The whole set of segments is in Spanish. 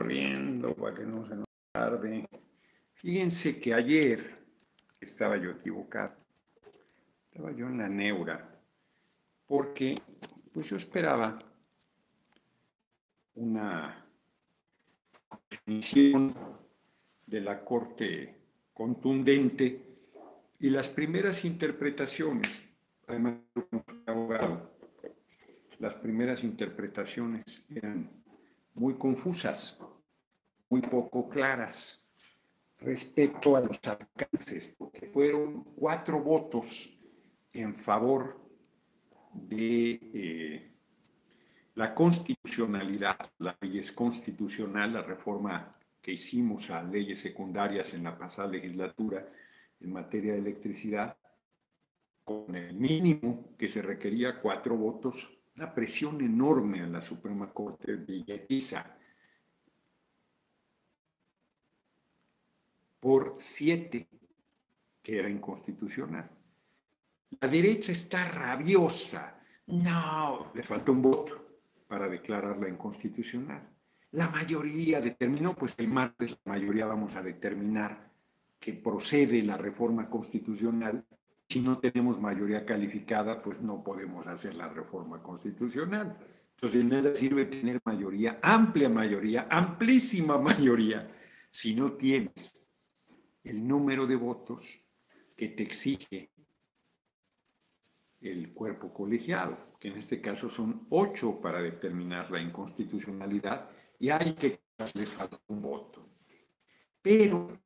corriendo para que no se nos tarde. Fíjense que ayer estaba yo equivocado. Estaba yo en la neura. Porque, pues yo esperaba una definición de la Corte contundente y las primeras interpretaciones, además, abogado, las primeras interpretaciones eran muy confusas, muy poco claras respecto a los alcances, porque fueron cuatro votos en favor de eh, la constitucionalidad, la ley es constitucional, la reforma que hicimos a leyes secundarias en la pasada legislatura en materia de electricidad, con el mínimo que se requería cuatro votos, una presión enorme a la Suprema Corte billetiza por siete, que era inconstitucional. La derecha está rabiosa. No, les falta un voto para declararla inconstitucional. La mayoría determinó, pues el martes la mayoría vamos a determinar que procede la reforma constitucional. Si no tenemos mayoría calificada, pues no podemos hacer la reforma constitucional. Entonces, nada sirve tener mayoría, amplia mayoría, amplísima mayoría, si no tienes el número de votos que te exige el cuerpo colegiado, que en este caso son ocho para determinar la inconstitucionalidad y hay que darles un voto. Pero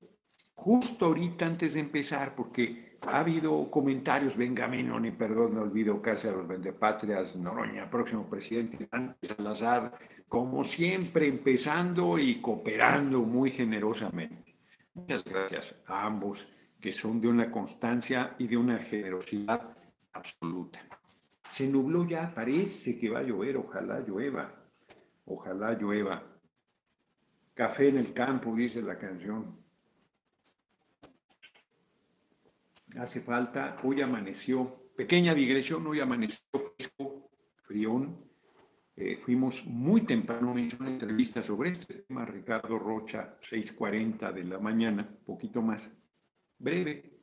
justo ahorita antes de empezar, porque ha habido comentarios, venga, ni perdón, no olvido los vendepatrias, Noroña, próximo presidente, antes Salazar, como siempre, empezando y cooperando muy generosamente. Muchas gracias a ambos que son de una constancia y de una generosidad absoluta. Se nubló ya, parece que va a llover, ojalá llueva, ojalá llueva. Café en el campo, dice la canción. Hace falta, hoy amaneció, pequeña digresión, hoy amaneció fresco, frión, eh, fuimos muy temprano, hizo una entrevista sobre este tema, Ricardo Rocha, 6.40 de la mañana, poquito más breve,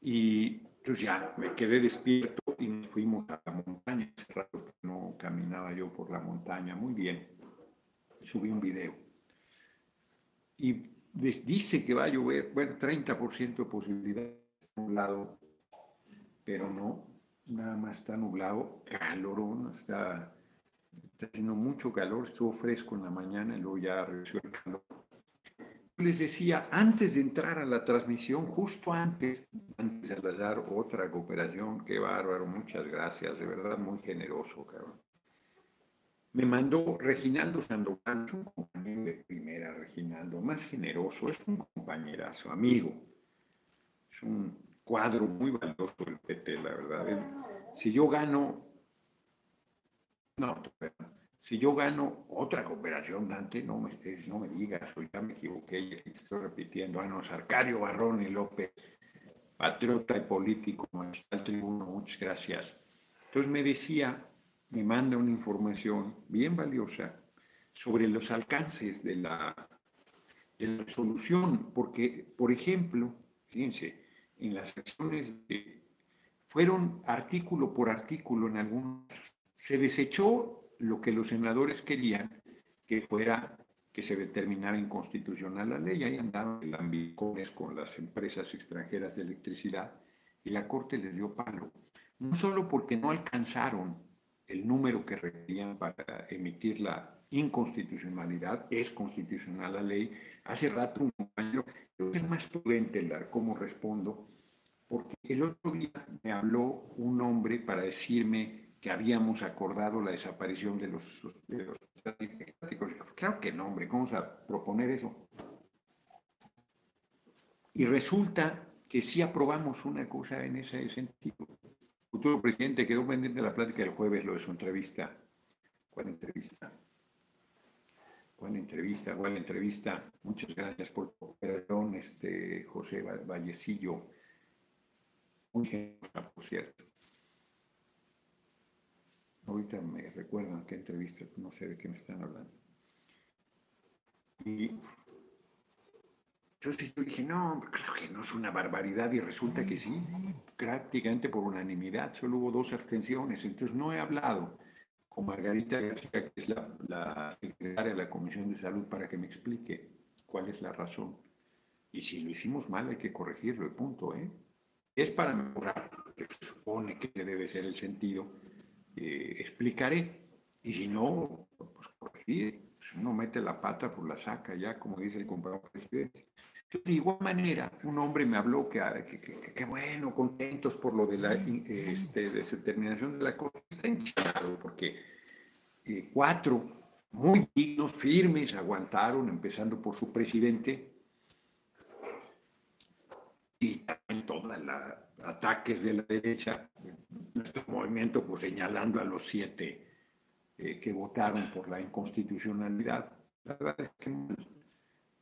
y pues ya me quedé despierto y nos fuimos a la montaña, hace rato no caminaba yo por la montaña, muy bien, subí un video. Y les dice que va a llover, bueno, 30% de posibilidad, nublado, pero no, nada más está nublado, calorón, está está haciendo mucho calor, estuvo fresco en la mañana y luego ya regresó el calor. Les decía, antes de entrar a la transmisión, justo antes, antes de dar otra cooperación, qué bárbaro, muchas gracias, de verdad muy generoso, cabrón. Me mandó Reginaldo Sandoval, es un compañero de primera, Reginaldo, más generoso, es un compañerazo, amigo. Es un cuadro muy valioso el PT, la verdad. Si yo gano no, si yo gano otra cooperación, Dante, no me estés, no me digas, ya me equivoqué, estoy repitiendo, ah, no, Arcadio Barrón y López, patriota y político, está el tribuno, muchas gracias. Entonces me decía, me manda una información bien valiosa sobre los alcances de la, de la resolución, porque, por ejemplo, fíjense, en las acciones de, fueron artículo por artículo en algunos se desechó lo que los senadores querían, que fuera que se determinara inconstitucional la ley. Ahí andaban lambicones con las empresas extranjeras de electricidad y la Corte les dio palo. No solo porque no alcanzaron el número que requerían para emitir la inconstitucionalidad, es constitucional la ley. Hace rato un compañero, es más prudente el cómo respondo, porque el otro día me habló un hombre para decirme que habíamos acordado la desaparición de los, de Claro que no, hombre, ¿cómo vamos a proponer eso? Y resulta que sí aprobamos una cosa en ese sentido. El futuro presidente quedó pendiente de la plática del jueves, lo de su entrevista. ¿Cuál entrevista? ¿Cuál entrevista? ¿Cuál entrevista? Muchas gracias por tu cooperación, este, José Vallecillo. Muy generosa, por cierto. Ahorita me recuerdan qué entrevista, no sé de qué me están hablando. Y yo dije, no, creo que no es una barbaridad y resulta que sí, prácticamente por unanimidad, solo hubo dos abstenciones. Entonces no he hablado con Margarita García, que es la, secretaria de la Comisión de Salud, para que me explique cuál es la razón. Y si lo hicimos mal hay que corregirlo, el punto, ¿eh? Es para mejorar, que se supone que debe ser el sentido, eh, explicaré. Y si no, pues corregir. Si uno mete la pata, pues la saca ya, como dice el compañero presidente. De igual manera, un hombre me habló que, que, bueno, contentos por lo de la este, determinación de la Corte. Está hinchado porque eh, cuatro muy dignos, firmes, aguantaron, empezando por su presidente, y también todos los ataques de la derecha, nuestro movimiento pues señalando a los siete eh, que votaron por la inconstitucionalidad. La verdad es que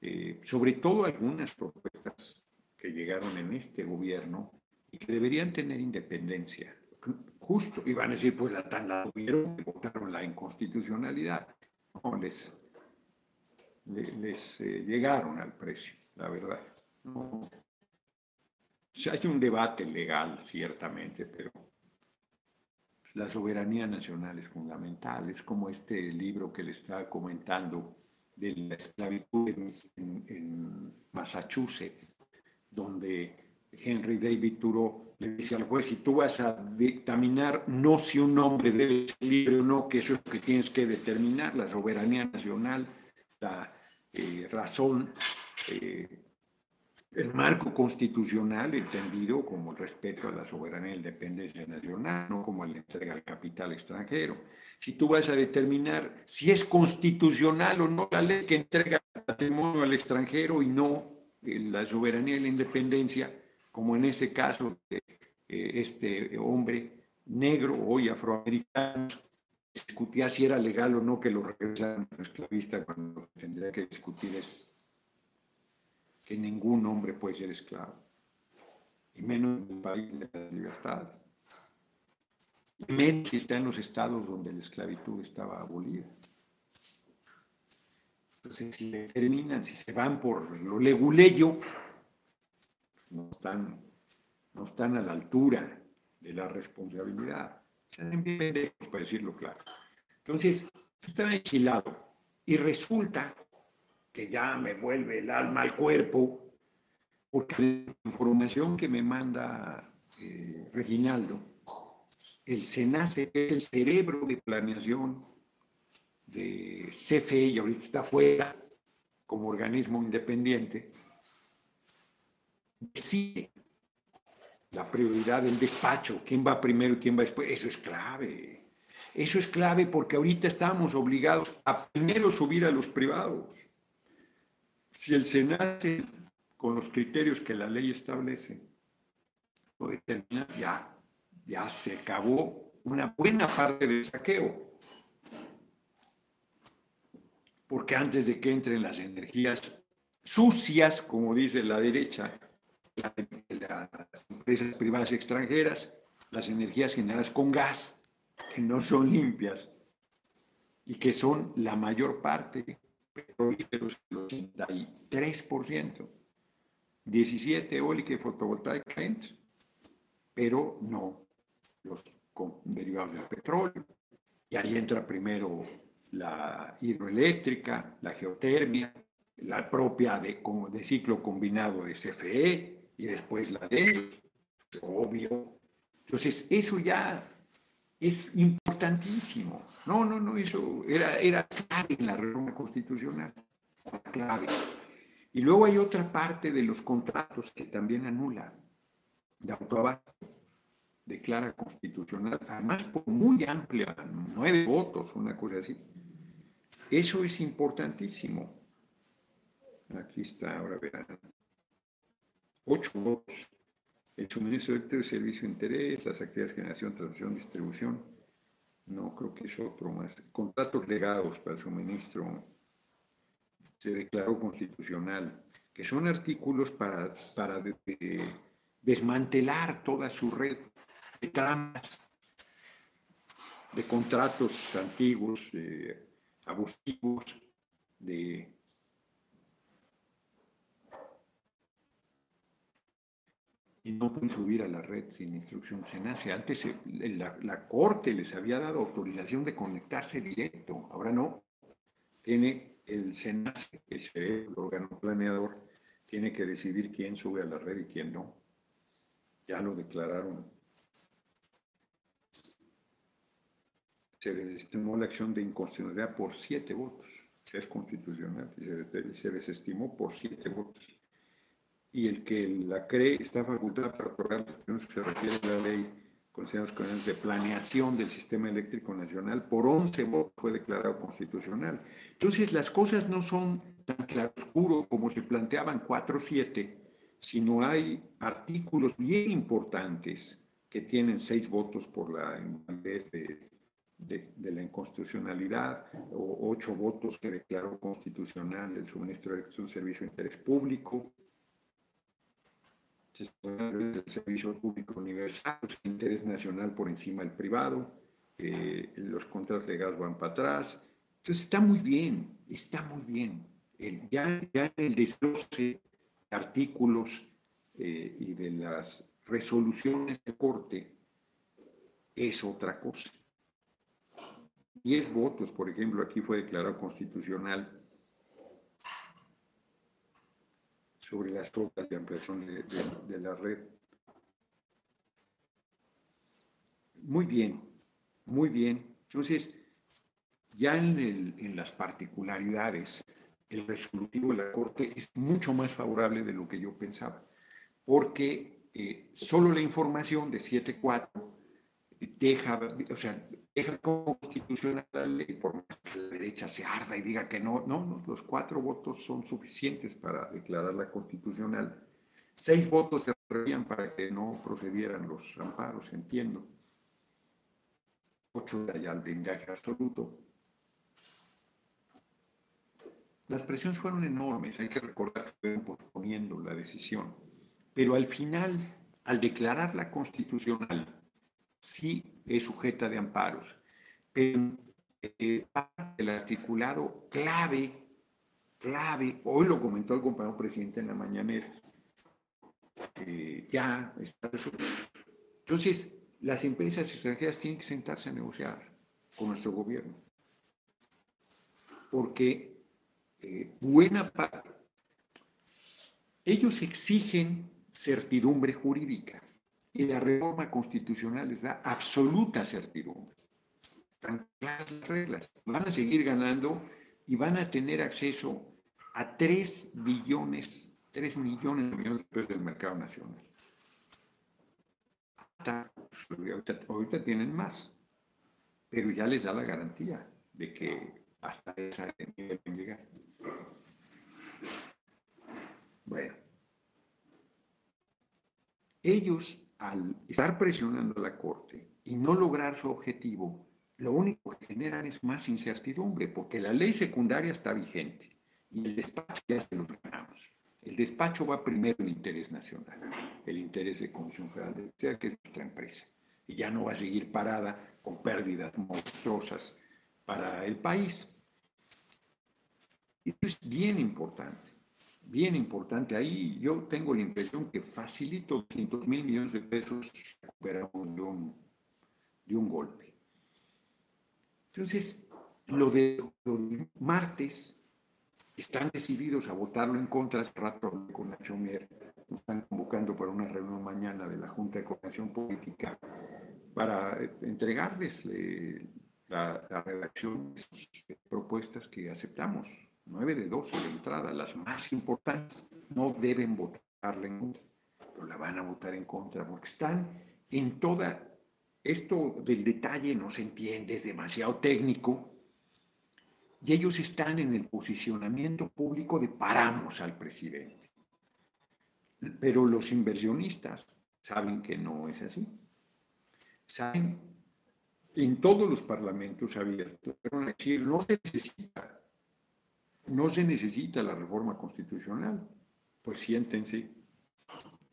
eh, sobre todo algunas propuestas que llegaron en este gobierno y que deberían tener independencia. Justo, iban a decir, pues la tan la tuvieron votaron la inconstitucionalidad. No, les, les, eh, llegaron al precio, la verdad. No. Hay un debate legal, ciertamente, pero pues, la soberanía nacional es fundamental. Es como este libro que le estaba comentando de la esclavitud en, Massachusetts, donde Henry David Thoreau le dice al juez, si tú vas a dictaminar no si un hombre debe ser libre o no, que eso es lo que tienes que determinar, la soberanía nacional, la eh, razón, eh, el marco constitucional entendido como el respeto a la soberanía y la independencia nacional, no como la entrega al capital extranjero. Si tú vas a determinar si es constitucional o no la ley que entrega patrimonio al extranjero y no eh, la soberanía y la independencia, como en ese caso de eh, este hombre negro, hoy afroamericano, discutía si era legal o no que lo regresaran a esclavista cuando tendría que discutir es que ningún hombre puede ser esclavo, y menos en el país de las libertades menos si está en los estados donde la esclavitud estaba abolida. Entonces, si determinan, si se van por lo leguleyo, no están, no están a la altura de la responsabilidad. Hacen bien para decirlo claro. Entonces, estaba enchilado y resulta que ya me vuelve el alma al cuerpo, porque la información que me manda eh, Reginaldo el SENACE, es el cerebro de planeación de CFE, y ahorita está fuera como organismo independiente, decide la prioridad del despacho, quién va primero y quién va después. Eso es clave. Eso es clave porque ahorita estamos obligados a primero subir a los privados. Si el SENACE, con los criterios que la ley establece, lo determina, ya ya se acabó una buena parte del saqueo. Porque antes de que entren las energías sucias, como dice la derecha, las empresas privadas extranjeras, las energías generadas con gas, que no son limpias y que son la mayor parte, el 83%, 17 eólica y fotovoltaica pero no los derivados del petróleo. Y ahí entra primero la hidroeléctrica, la geotermia, la propia de, de ciclo combinado de CFE y después la de obvio. Entonces, eso ya es importantísimo. No, no, no, eso era, era clave en la reforma constitucional. Clave. Y luego hay otra parte de los contratos que también anula de autoabasto declara constitucional, además por muy amplia, nueve votos, una cosa así. Eso es importantísimo. Aquí está, ahora verán. Ocho votos. El suministro de servicio de interés, las actividades de generación, transmisión, distribución. No, creo que es otro más. Contratos legados para suministro. Se declaró constitucional, que son artículos para, para desmantelar toda su red de tramas, de contratos antiguos, abusivos, de y no pueden subir a la red sin instrucción SENACE. Antes la, la, Corte les había dado autorización de conectarse directo, ahora no. Tiene el SENACE, el órgano planeador, tiene que decidir quién sube a la red y quién no. Ya lo declararon. Se desestimó la acción de inconstitucionalidad por siete votos. Es constitucional y se desestimó por siete votos y el que la cree está facultada para otorgar los que se refiere a la ley considerados de planeación del sistema eléctrico nacional, por 11 votos fue declarado constitucional. Entonces, las cosas no son tan claroscuro como se planteaban 4-7, sino hay artículos bien importantes que tienen seis votos por la invalidez de, de, de, la inconstitucionalidad, o ocho votos que declaró constitucional el suministro de un servicio de interés público, el servicio público universal, el interés nacional por encima del privado, eh, los contratos van para atrás. Entonces está muy bien, está muy bien. El, ya, ya el desglose de artículos eh, y de las resoluciones de corte es otra cosa. Diez votos, por ejemplo, aquí fue declarado constitucional sobre las obras de ampliación de, la red. Muy bien, muy bien. Entonces, ya en, las particularidades, el resolutivo de la Corte es mucho más favorable de lo que yo pensaba, porque eh, solo la información de 7.4 deja, o sea, deja constitucional la ley, por más que la derecha se arda y diga que no, no, no, los cuatro votos son suficientes para declararla constitucional. Seis votos se requerían para que no procedieran los amparos, entiendo. Ocho de allá al blindaje absoluto. Las presiones fueron enormes, hay que recordar que estuvieron posponiendo la decisión. Pero al final, al declararla constitucional, sí es sujeta de amparos. Pero eh, el articulado clave, clave, hoy lo comentó el compañero presidente en la mañanera, eh, ya está. Entonces, las empresas extranjeras tienen que sentarse a negociar con nuestro gobierno. Porque eh, buena parte, ellos exigen certidumbre jurídica y la reforma constitucional les da absoluta certidumbre. Están claras las reglas. Van a seguir ganando y van a tener acceso a 3 billones, 3 millones de millones de pesos del mercado nacional. Hasta, pues, ahorita, tienen más, pero ya les da la garantía de que hasta esa nivel pueden llegar. Bueno, ellos al estar presionando a la Corte y no lograr su objetivo, lo único que generan es más incertidumbre, porque la ley secundaria está vigente y el despacho ya se los ganamos. El despacho va primero el interés nacional, el interés de Comisión Federal de Electricidad, que es nuestra empresa, y ya no va a seguir parada con pérdidas monstruosas para el país. Esto es bien importante bien importante. Ahí yo tengo la impresión que facilito 200 mil millones de pesos recuperamos de un, golpe. Entonces, lo de, martes, están decididos a votarlo en contra. Hace rato con Nacho Mier, están convocando para una reunión mañana de la Junta de Coordinación Política para entregarles eh, la, la redacción de sus propuestas que aceptamos. 9 de 12 de entrada, las más importantes, no deben votarla en contra, pero la van a votar en contra porque están en toda, esto del detalle no se entiende, es demasiado técnico, y ellos están en el posicionamiento público de paramos al presidente. Pero los inversionistas saben que no es así. Saben, en todos los parlamentos abiertos, decir, no se necesita no se necesita la reforma constitucional, pues siéntense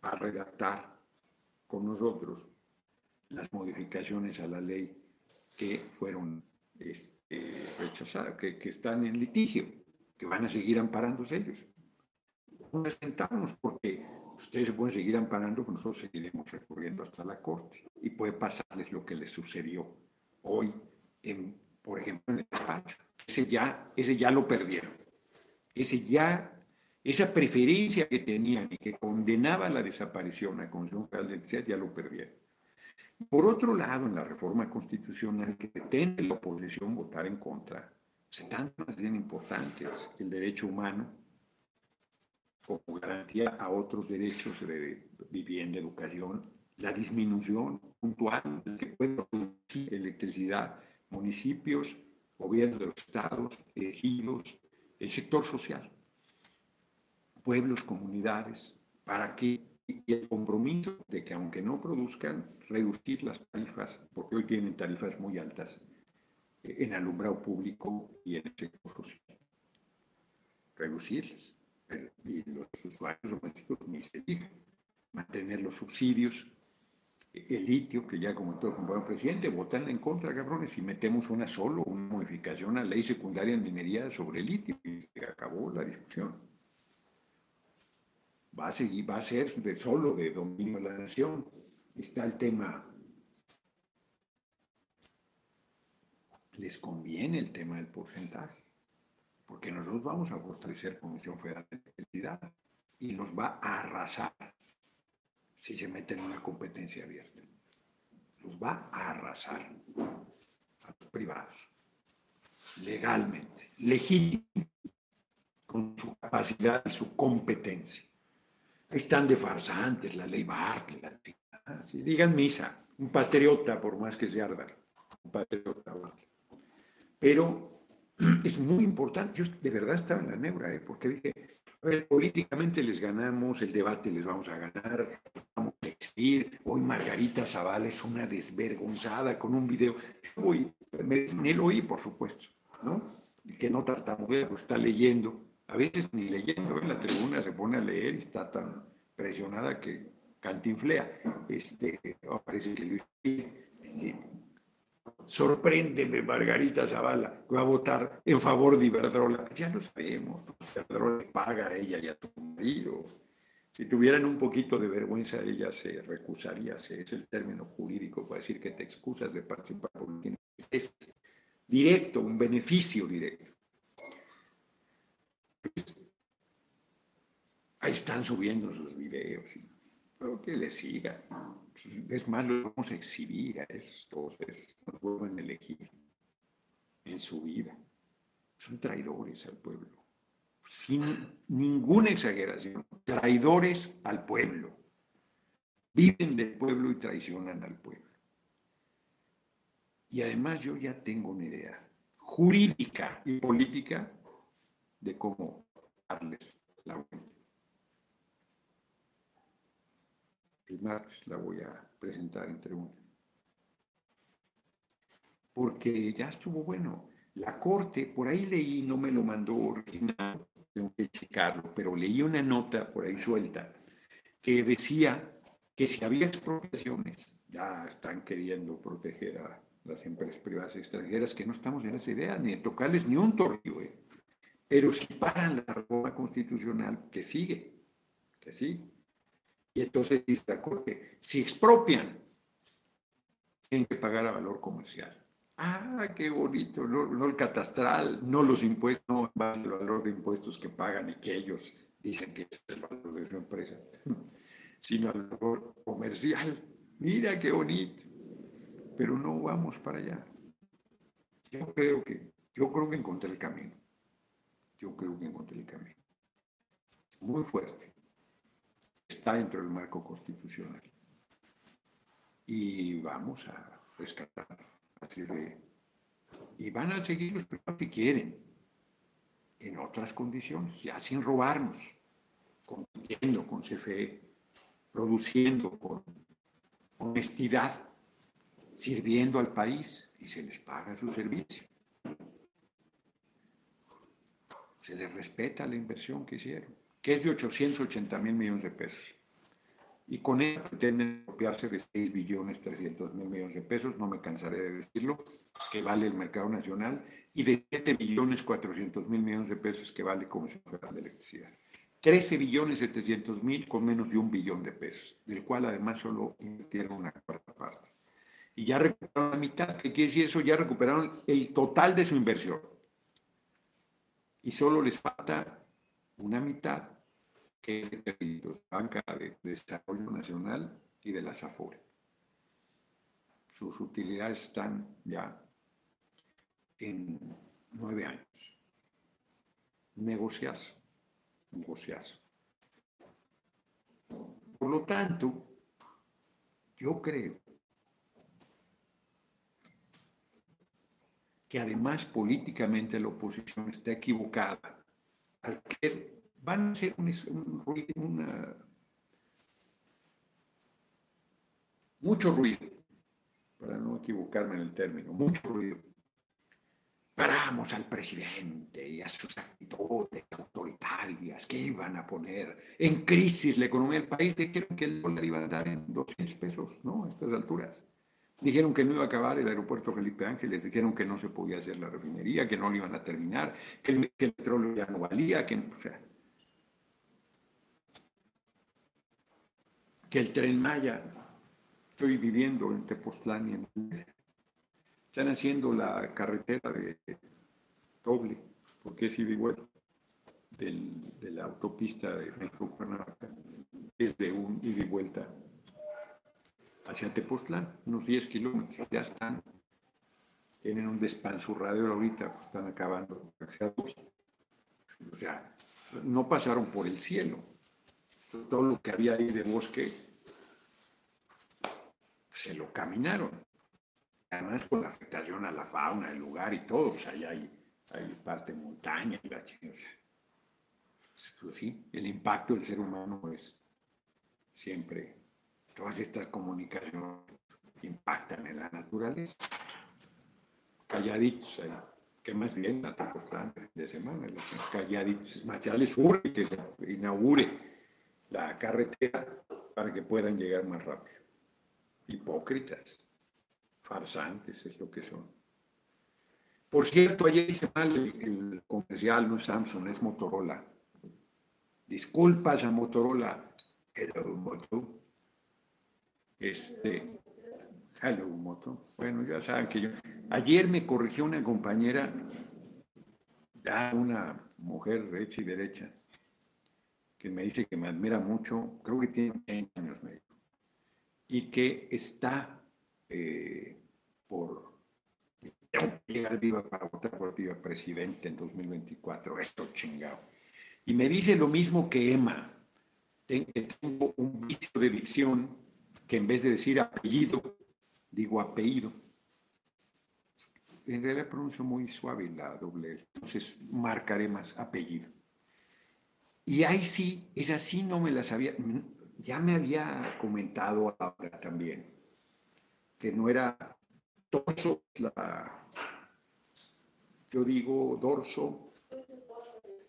a redactar con nosotros las modificaciones a la ley que fueron este, rechazadas, que, están en litigio, que van a seguir amparándose ellos. No sentamos porque ustedes se pueden seguir amparando, pero nosotros seguiremos recurriendo hasta la Corte. Y puede pasarles lo que les sucedió hoy, en, por ejemplo, en el despacho. Ese ya, ese ya lo perdieron. Ese ya, esa preferencia que tenían y que condenaba la desaparición a Comisión Federal de Electricidad, ya lo perdieron. Por otro lado, en la reforma constitucional que pretende la oposición votar en contra, pues están más bien importantes el derecho humano como garantía a otros derechos de vivienda, educación, la disminución puntual que puede producir electricidad, municipios, gobiernos de los estados, ejidos, el sector social, pueblos, comunidades, para que el compromiso de que aunque no produzcan, reducir las tarifas, porque hoy tienen tarifas muy altas eh, en alumbrado público y en el sector social. Reducirlas y los usuarios domésticos ni se diga. Mantener los subsidios, el litio, que ya comentó el compañero presidente, votan en contra, cabrones, y metemos una solo, una modificación a la ley secundaria en minería sobre el litio, y se acabó la discusión. Va a seguir, va a ser de solo de dominio de la nación. Está el tema. Les conviene el tema del porcentaje porque nosotros vamos a fortalecer Comisión Federal de Electricidad y nos va a arrasar si se mete en una competencia abierta. Nos va a arrasar a los privados, legalmente, legítimo, con su capacidad y su competencia. Están de farsantes, la ley Bartlett, la si digan misa, un patriota por más que sea Álvaro, un patriota Pero es muy importante. Yo de verdad estaba en la neura, ¿eh? porque dije, políticamente les ganamos, el debate les vamos a ganar, vamos a exhibir. Hoy Margarita Zavala es una desvergonzada con un video. Yo voy, me, lo oí, por supuesto, ¿no? Que no tartamudea, pues está leyendo. A veces ni leyendo en la tribuna se pone a leer y está tan presionada que cantinflea. Este, parece que Luis sorpréndeme, Margarita Zavala, va a votar en favor de Iberdrola. Ya lo sabemos, Iberdrola paga a ella y a tu marido. Si tuvieran un poquito de vergüenza, ella se recusaría, es el término jurídico para decir que te excusas de participar porque es directo, un beneficio directo. Pues, ahí están subiendo sus videos. Pero que le siga. Es más, lo vamos a exhibir a estos, nos vuelven a elegir en su vida. Son traidores al pueblo. Sin ninguna exageración, traidores al pueblo. Viven del pueblo y traicionan al pueblo. Y además yo ya tengo una idea jurídica y política de cómo darles la vuelta. El martes la voy a presentar entre una. Porque ya estuvo bueno. La corte, por ahí leí, no me lo mandó original, tengo que checarlo, pero leí una nota por ahí suelta que decía que si había expropiaciones, ya están queriendo proteger a las empresas privadas extranjeras, que no estamos en esa idea, ni de tocarles ni un torrio, ¿eh? pero si paran la reforma constitucional, que sigue, que sigue. Y entonces dice la Corte, si expropian, tienen que pagar a valor comercial. Ah, qué bonito, no, el catastral, no los impuestos, no el valor de impuestos que pagan y que ellos dicen que es el valor de su empresa, sino al valor comercial. Mira qué bonito, pero no vamos para allá. Yo creo que, yo creo que encontré el camino. Yo creo que encontré el camino. Muy fuerte está dentro del marco constitucional. Y vamos a rescatar, así de, y van a seguir los privados que quieren, en otras condiciones, ya sin robarnos, compitiendo con CFE, produciendo con honestidad, sirviendo al país y se les paga su servicio. Se les respeta la inversión que hicieron que es de 880 mil millones de pesos. Y con eso pretenden copiarse de 6 billones 300 mil millones de pesos, no me cansaré de decirlo, que vale el mercado nacional, y de 7 billones 400 mil millones de pesos que vale Comisión Federal de Electricidad. 13 billones 700 mil con menos de un billón de pesos, del cual además solo invirtieron una cuarta parte. Y ya recuperaron la mitad, ¿qué quiere decir eso? Ya recuperaron el total de su inversión. Y solo les falta una mitad, que es de Banca de Desarrollo Nacional y de la SAFORE. Sus utilidades están ya en nueve años. Negociazo, negociazo. Por lo tanto, yo creo que además políticamente la oposición está equivocada al que van a ser un, una, mucho ruido, para no equivocarme en el término, mucho ruido paramos al presidente y a sus actitudes autoritarias que iban a poner en crisis la economía del país. Dijeron que el dólar iba a dar en 200 pesos, ¿no? A estas alturas. Dijeron que no iba a acabar el aeropuerto Felipe Ángeles, dijeron que no se podía hacer la refinería, que no lo iban a terminar, que el, petróleo ya no valía, que, o sea, que el tren Maya, estoy viviendo en Tepoztlán y en están haciendo la carretera de doble, porque es ida de la autopista de México-Cuernavaca, desde un ida y vuelta hacia Tepoztlán, unos 10 kilómetros, ya están, tienen un despanzurradero ahorita, pues están acabando O sea, no pasaron por el cielo. Todo lo que había ahí de bosque, se lo caminaron. Además con la afectación a la fauna, el lugar y todo, pues ahí hay, hay parte montaña, y la o sea, pues sí, el impacto del ser humano es siempre, todas estas comunicaciones impactan en la naturaleza. Calladitos ahí, que más bien la constante de semana, calladitos, más ya que se inaugure la carretera para que puedan llegar más rápido. Hipócritas farsantes es lo que son. Por cierto, ayer hice mal el, comercial, no es Samsung, es Motorola. Disculpas a Motorola. Hello, Moto. Este, hello, Moto. Bueno, ya saben que yo. Ayer me corrigió una compañera, ya una mujer derecha y derecha, que me dice que me admira mucho, creo que tiene 100 años, me y que está eh, por llegar viva para votar por viva presidente en 2024. Esto chingado. Y me dice lo mismo que Emma. Tengo un vicio de dicción que en vez de decir apellido, digo apellido. En realidad pronuncio muy suave la doble Entonces marcaré más apellido. Y ahí sí, es así no me la sabía. Ya me había comentado ahora también que no era Dorso, la, yo digo dorso,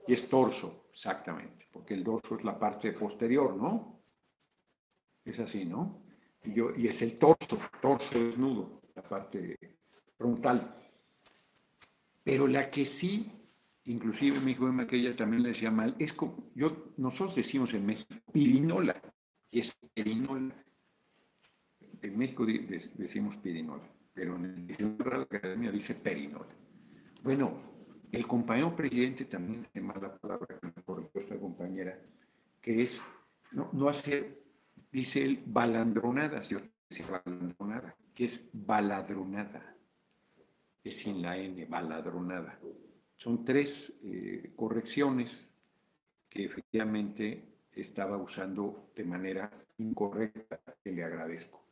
y es torso, exactamente, porque el dorso es la parte posterior, ¿no? Es así, ¿no? Y, yo, y es el torso, torso desnudo, la parte frontal. Pero la que sí, inclusive mi hijo que ella también le decía mal, es como, yo, nosotros decimos en México, pirinola, y es pirinola. En México decimos pirinola pero en el diccionario de la Academia dice perinola. Bueno, el compañero presidente también dice mala palabra, por esta compañera, que es no, no hacer, dice él, balandronadas, yo dice balandronada, que es baladronada, es sin la N, baladronada. Son tres eh, correcciones que efectivamente estaba usando de manera incorrecta, que le agradezco.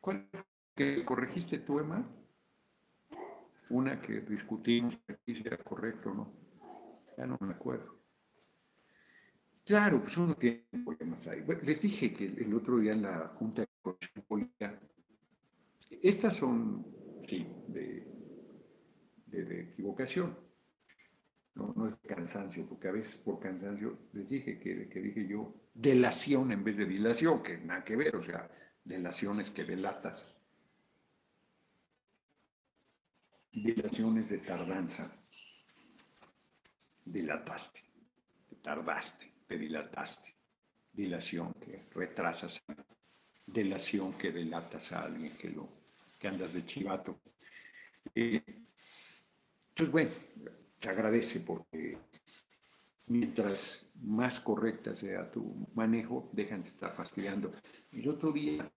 ¿Cuál que corregiste tú, Emma? Una que discutimos si era correcto o no. Ya no me acuerdo. Claro, pues uno tiene problemas ahí. les dije que el otro día en la Junta de Corrección estas son, sí, de, de, equivocación. No, no, es cansancio, porque a veces por cansancio les dije que, que dije yo delación en vez de dilación, que nada que ver, o sea, delaciones que delatas. dilaciones de tardanza. Dilataste, te tardaste, te dilataste. Dilación que retrasas, delación que delatas a alguien que, lo, que andas de chivato. Eh, entonces, bueno, te agradece porque mientras más correcta sea tu manejo, dejan de estar fastidiando. El otro día,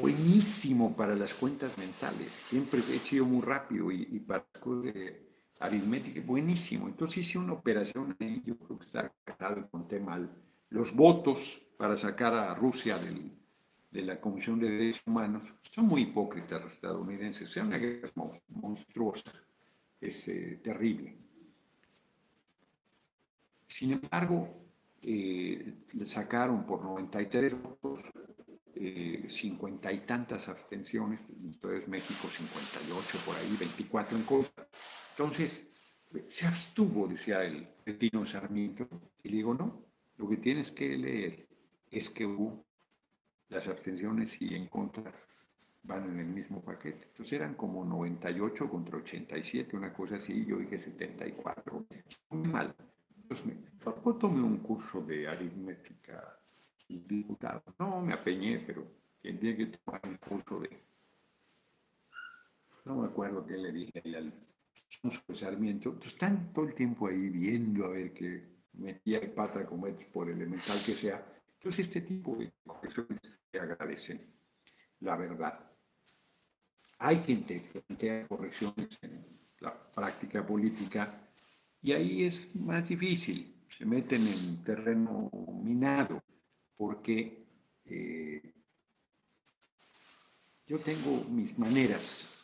buenísimo para las cuentas mentales, siempre he sido muy rápido y, para cosas de aritmética, buenísimo. Entonces hice una operación ahí, yo creo que está casado con tema los votos para sacar a Rusia de la Comisión de Derechos Humanos. Son muy hipócritas los estadounidenses, sea, una guerra monstruosa, es eh, terrible sin embargo, eh, le sacaron por 93 votos, eh, 50 y tantas abstenciones, entonces México 58 por ahí, 24 en contra. Entonces, se abstuvo, decía el Tino Sarmiento, y digo, no, lo que tienes que leer es que las abstenciones y en contra van en el mismo paquete. Entonces eran como 98 contra 87, una cosa así, yo dije 74. Muy mal. Entonces, ¿por tomé un curso de aritmética y diputado? No me apeñé, pero tiene que tomar un curso de... No me acuerdo qué le dije al Sarmiento. Entonces, están todo el tiempo ahí viendo a ver que metía el pata como es por elemental que sea. Entonces, este tipo de correcciones se agradecen, la verdad. Hay gente que plantea correcciones en la práctica política y ahí es más difícil, se meten en terreno minado, porque eh, yo tengo mis maneras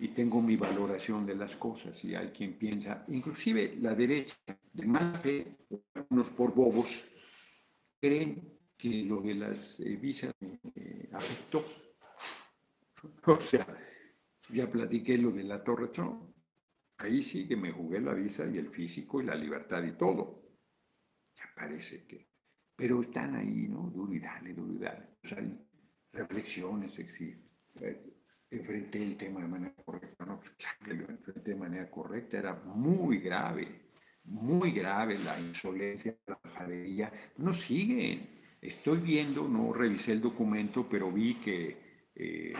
y tengo mi valoración de las cosas y hay quien piensa, inclusive la derecha, de más fe, por bobos, creen que lo de las eh, visas me afectó. O sea, ya platiqué lo de la Torre Trump Ahí sí que me jugué la visa y el físico y la libertad y todo. Ya parece que. Pero están ahí, ¿no? Duro y dale, duro y dale. Pues hay reflexiones, existen. Enfrenté el tema de manera correcta. No, pues claro que lo enfrenté de manera correcta. Era muy grave, muy grave la insolencia, la bajadería. No siguen. Estoy viendo, no revisé el documento, pero vi que eh,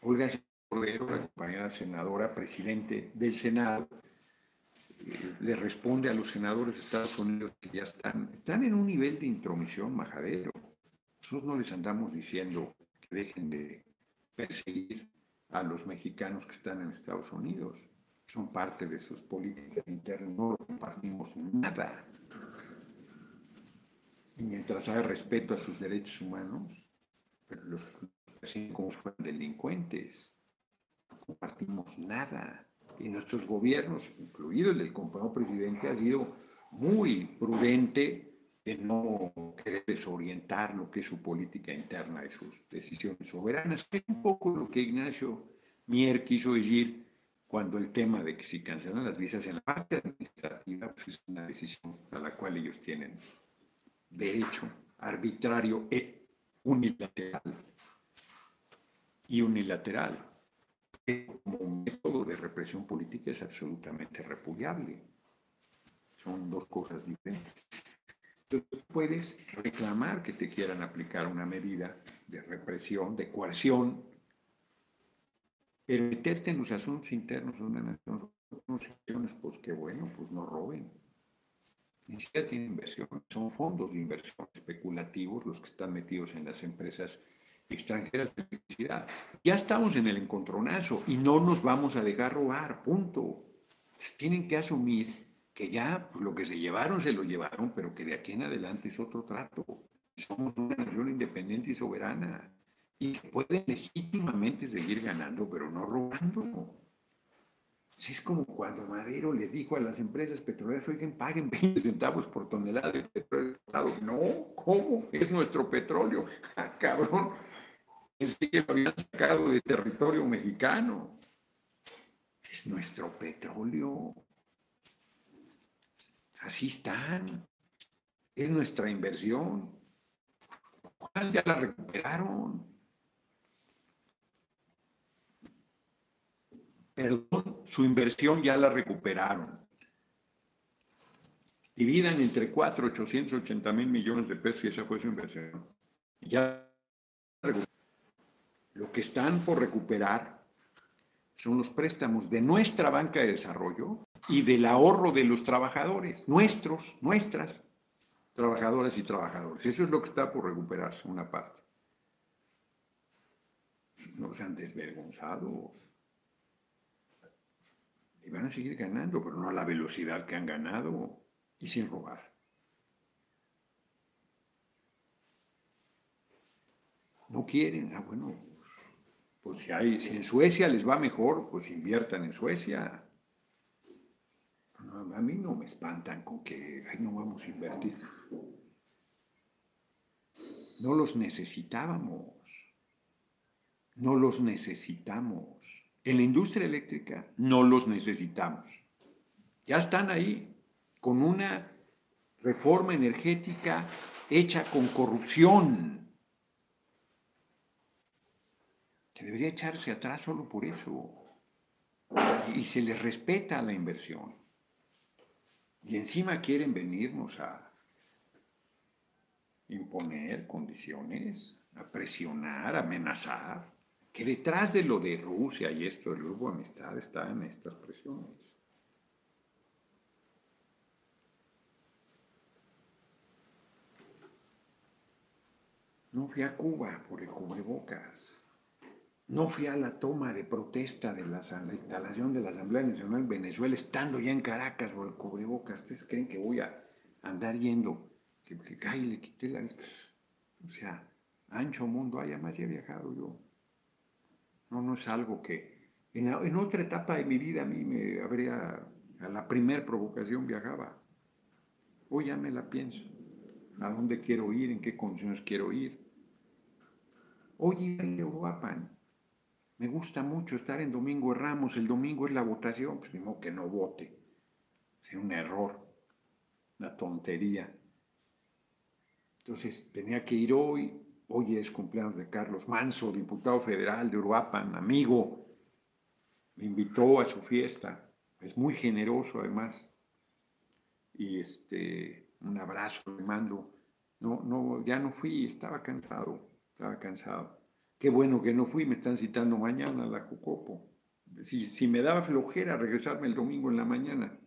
Olga la compañera senadora, presidente del Senado, eh, le responde a los senadores de Estados Unidos que ya están, están en un nivel de intromisión majadero. Nosotros no les andamos diciendo que dejen de perseguir a los mexicanos que están en Estados Unidos. Son parte de sus políticas internas, no compartimos nada. Y mientras haya respeto a sus derechos humanos, los, así como fueron delincuentes compartimos nada. Y nuestros gobiernos, incluido el del compañero presidente, ha sido muy prudente de no querer desorientar lo que es su política interna y sus decisiones soberanas, es un poco lo que Ignacio Mier quiso decir cuando el tema de que si cancelan las visas en la parte administrativa pues es una decisión a la cual ellos tienen derecho arbitrario e unilateral y unilateral como método de represión política es absolutamente repudiable. Son dos cosas diferentes. Entonces puedes reclamar que te quieran aplicar una medida de represión, de coerción, pero meterte en los asuntos internos de una nación, pues que bueno, pues no roben. Ni siquiera tienen inversión, son fondos de inversión especulativos los que están metidos en las empresas extranjeras de electricidad. Ya estamos en el encontronazo y no nos vamos a dejar robar, punto. Tienen que asumir que ya pues, lo que se llevaron, se lo llevaron, pero que de aquí en adelante es otro trato. Somos una nación independiente y soberana y que pueden legítimamente seguir ganando, pero no robando. Es como cuando Madero les dijo a las empresas petroleras, oigan, paguen 20 centavos por tonelada de petróleo. No, ¿cómo? Es nuestro petróleo. Ah, cabrón, es que lo habían sacado de territorio mexicano. Es nuestro petróleo. Así están. Es nuestra inversión. ¿Cuál ya la recuperaron? Perdón, su inversión ya la recuperaron. Dividan entre 4, 880 mil millones de pesos y esa fue su inversión. Ya lo que están por recuperar son los préstamos de nuestra banca de desarrollo y del ahorro de los trabajadores, nuestros, nuestras trabajadoras y trabajadores. Eso es lo que está por recuperarse, una parte. No sean desvergonzados. Y van a seguir ganando, pero no a la velocidad que han ganado y sin robar. No quieren, ah, bueno, pues, pues si, hay, si en Suecia les va mejor, pues inviertan en Suecia. A mí no me espantan con que ay, no vamos a invertir. No los necesitábamos. No los necesitamos. En la industria eléctrica no los necesitamos. Ya están ahí con una reforma energética hecha con corrupción, que debería echarse atrás solo por eso. Y se les respeta la inversión. Y encima quieren venirnos a imponer condiciones, a presionar, a amenazar que detrás de lo de Rusia y esto del grupo de amistad están estas presiones. No fui a Cuba por el cubrebocas. No fui a la toma de protesta de la, instalación de la Asamblea Nacional en Venezuela, estando ya en Caracas por el cubrebocas. ¿Ustedes creen que voy a andar yendo? Que, que le quité la... O sea, ancho mundo, haya más he viajado yo. No, no es algo que en, otra etapa de mi vida a mí me habría, a la primer provocación viajaba. Hoy ya me la pienso. ¿A dónde quiero ir? ¿En qué condiciones quiero ir? Hoy a Europa. Me gusta mucho estar en Domingo de Ramos. El domingo es la votación. Pues modo que no vote. Es un error. Una tontería. Entonces tenía que ir hoy Hoy es cumpleaños de Carlos Manso, diputado federal de Uruapan, amigo. Me invitó a su fiesta. Es muy generoso además. Y este, un abrazo le mando. No, no, ya no fui, estaba cansado, estaba cansado. Qué bueno que no fui, me están citando mañana a la Jucopo. Si, si me daba flojera regresarme el domingo en la mañana,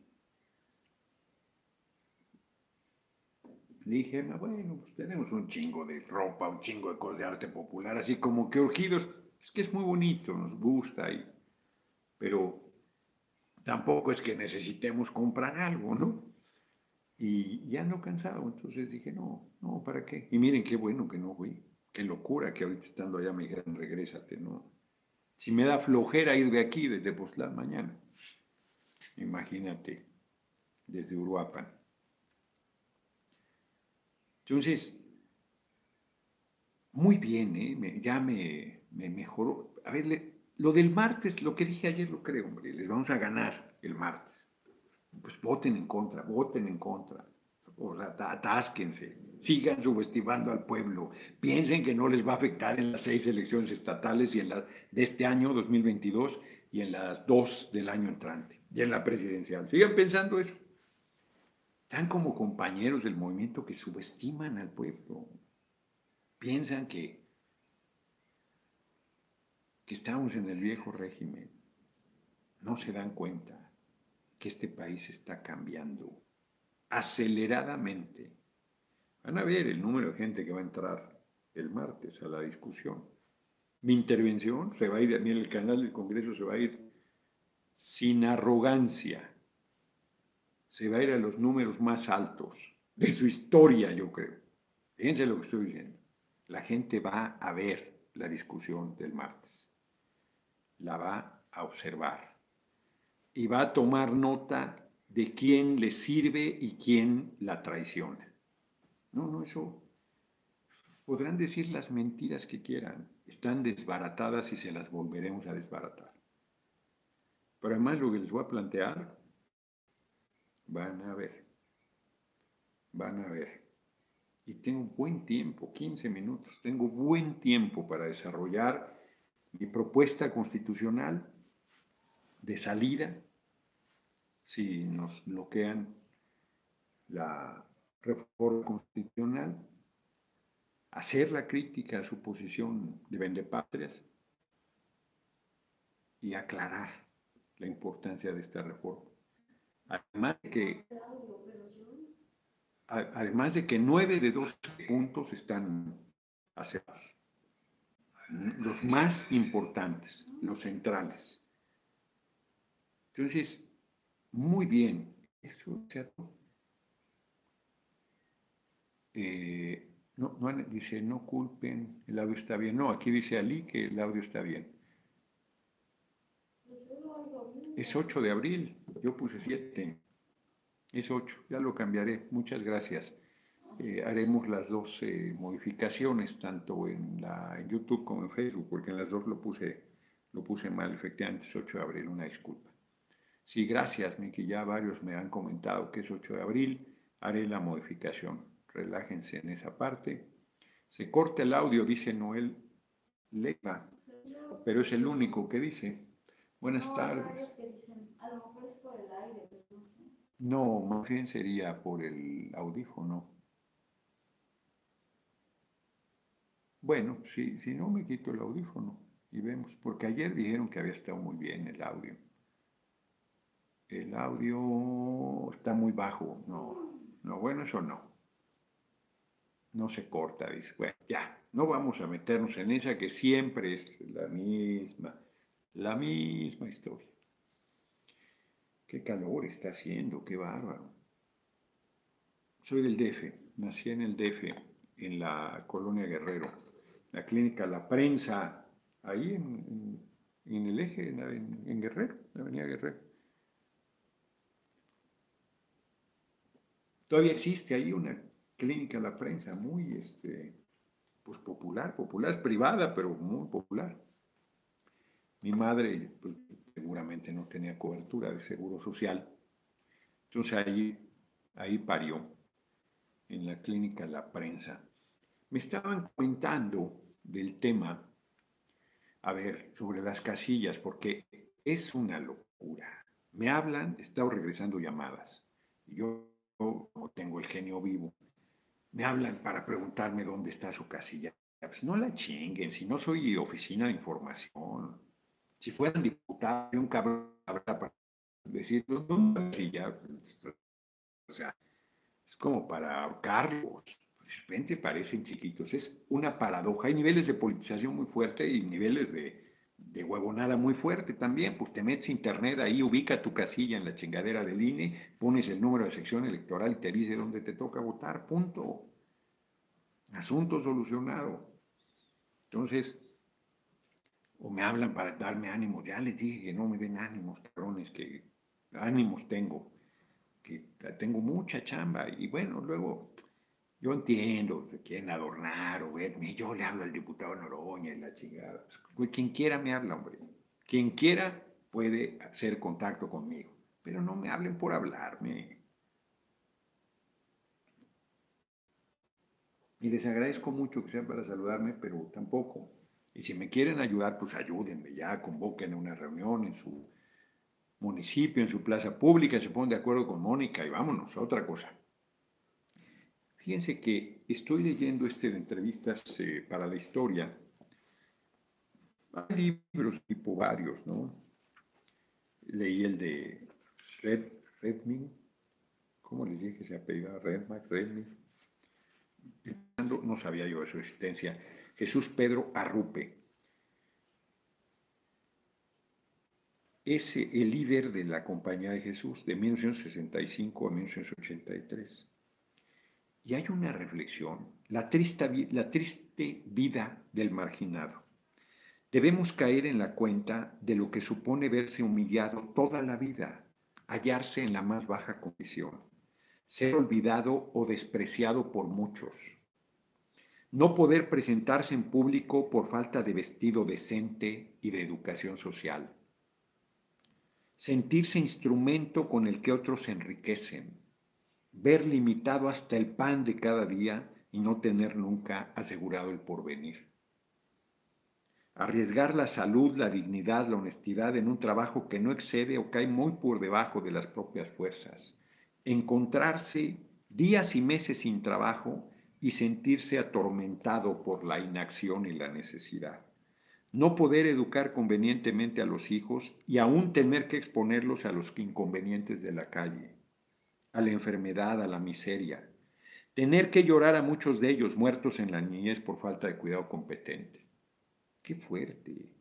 dije, bueno, pues tenemos un chingo de ropa, un chingo de cosas de arte popular, así como que urgidos, es que es muy bonito, nos gusta, y, pero tampoco es que necesitemos comprar algo, ¿no? Y ya no cansado, entonces dije, no, no, ¿para qué? Y miren qué bueno que no fui, qué locura que ahorita estando allá me dijeran, regrésate, ¿no? Si me da flojera ir de aquí, desde Pozlán mañana, imagínate, desde Uruapan. Entonces, muy bien, ¿eh? ya me, mejoró. A ver, lo del martes, lo que dije ayer lo creo, hombre, les vamos a ganar el martes. Pues voten en contra, voten en contra. O sea, atásquense, sigan subestimando al pueblo, piensen que no les va a afectar en las seis elecciones estatales y en la, de este año 2022 y en las dos del año entrante y en la presidencial. Sigan pensando eso. Están como compañeros del movimiento que subestiman al pueblo. Piensan que, que estamos en el viejo régimen. No se dan cuenta que este país está cambiando aceleradamente. Van a ver el número de gente que va a entrar el martes a la discusión. Mi intervención se va a ir, mí el canal del Congreso se va a ir sin arrogancia se va a ir a los números más altos de su historia, yo creo. Fíjense lo que estoy diciendo. La gente va a ver la discusión del martes. La va a observar. Y va a tomar nota de quién le sirve y quién la traiciona. No, no, eso. Podrán decir las mentiras que quieran. Están desbaratadas y se las volveremos a desbaratar. Pero además lo que les voy a plantear Van a ver. Van a ver. Y tengo buen tiempo, 15 minutos, tengo buen tiempo para desarrollar mi propuesta constitucional de salida si nos bloquean la reforma constitucional, hacer la crítica a su posición de vendepatrias y aclarar la importancia de esta reforma. Además de que, además de que nueve de dos puntos están aceptados. Los más importantes, los centrales. Entonces, muy bien. Eso, ¿cierto? Eh, no, no, dice, no culpen, el audio está bien. No, aquí dice Ali que el audio está bien. Es 8 de abril, yo puse 7. Es 8, ya lo cambiaré. Muchas gracias. Eh, haremos las dos eh, modificaciones, tanto en, la, en YouTube como en Facebook, porque en las dos lo puse, lo puse mal, efectivamente es 8 de abril, una disculpa. Sí, gracias, Miki, ya varios me han comentado que es 8 de abril, haré la modificación. Relájense en esa parte. Se corta el audio, dice Noel Leiva, pero es el único que dice. Buenas tardes. No, más bien sería por el audífono. Bueno, si, si no me quito el audífono y vemos, porque ayer dijeron que había estado muy bien el audio. El audio está muy bajo, no, no, bueno, eso no. No se corta, dice, bueno, ya, no vamos a meternos en esa que siempre es la misma, la misma historia. Qué calor está haciendo, qué bárbaro. Soy del DF, nací en el DF, en la colonia Guerrero, la clínica La Prensa, ahí en, el eje, en, Guerrero, la avenida Guerrero. Todavía existe ahí una clínica La Prensa muy este, pues popular, popular, es privada, pero muy popular. Mi madre, pues, seguramente no tenía cobertura de seguro social. Entonces ahí, ahí parió, en la clínica La Prensa. Me estaban comentando del tema, a ver, sobre las casillas, porque es una locura. Me hablan, he estado regresando llamadas. Yo, como tengo el genio vivo, me hablan para preguntarme dónde está su casilla. Pues no la chinguen, si no soy oficina de información. Si fueran diputados, un cabrón para decir, ¿dónde ya? O sea, es como para ahorcarlos. De repente parecen chiquitos. Es una paradoja. Hay niveles de politización muy fuerte y niveles de, de huevonada muy fuerte también. Pues te metes internet ahí, ubica tu casilla en la chingadera del INE, pones el número de sección electoral y te dice dónde te toca votar. Punto. Asunto solucionado. Entonces, o me hablan para darme ánimos. Ya les dije que no me den ánimos, cabrones, que ánimos tengo, que tengo mucha chamba. Y bueno, luego yo entiendo, se quieren adornar o verme. Yo le hablo al diputado Noroña y la chingada. Pues, quien quiera me habla, hombre. Quien quiera puede hacer contacto conmigo. Pero no me hablen por hablarme. Y les agradezco mucho que sean para saludarme, pero tampoco. Y si me quieren ayudar, pues ayúdenme ya, convoquen una reunión en su municipio, en su plaza pública, se ponen de acuerdo con Mónica y vámonos, otra cosa. Fíjense que estoy leyendo este de entrevistas eh, para la historia. Hay libros tipo varios, ¿no? Leí el de Red, Redmin, ¿cómo les dije que se apellida? Redman, Redmin. No sabía yo de su existencia. Jesús Pedro Arrupe. Es el líder de la Compañía de Jesús de 1965 a 1983. Y hay una reflexión, la triste, vida del marginado. Debemos caer en la cuenta de lo que supone verse humillado toda la vida, hallarse en la más baja condición, ser olvidado o despreciado por muchos, no poder presentarse en público por falta de vestido decente y de educación social, sentirse instrumento con el que otros se enriquecen, ver limitado hasta el pan de cada día y no tener nunca asegurado el porvenir. Arriesgar la salud, la dignidad, la honestidad en un trabajo que no excede o cae muy por debajo de las propias fuerzas. Encontrarse días y meses sin trabajo y sentirse atormentado por la inacción y la necesidad. No poder educar convenientemente a los hijos y aún tener que exponerlos a los inconvenientes de la calle, a la enfermedad, a la miseria. Tener que llorar a muchos de ellos muertos en la niñez por falta de cuidado competente. Qué fuerte.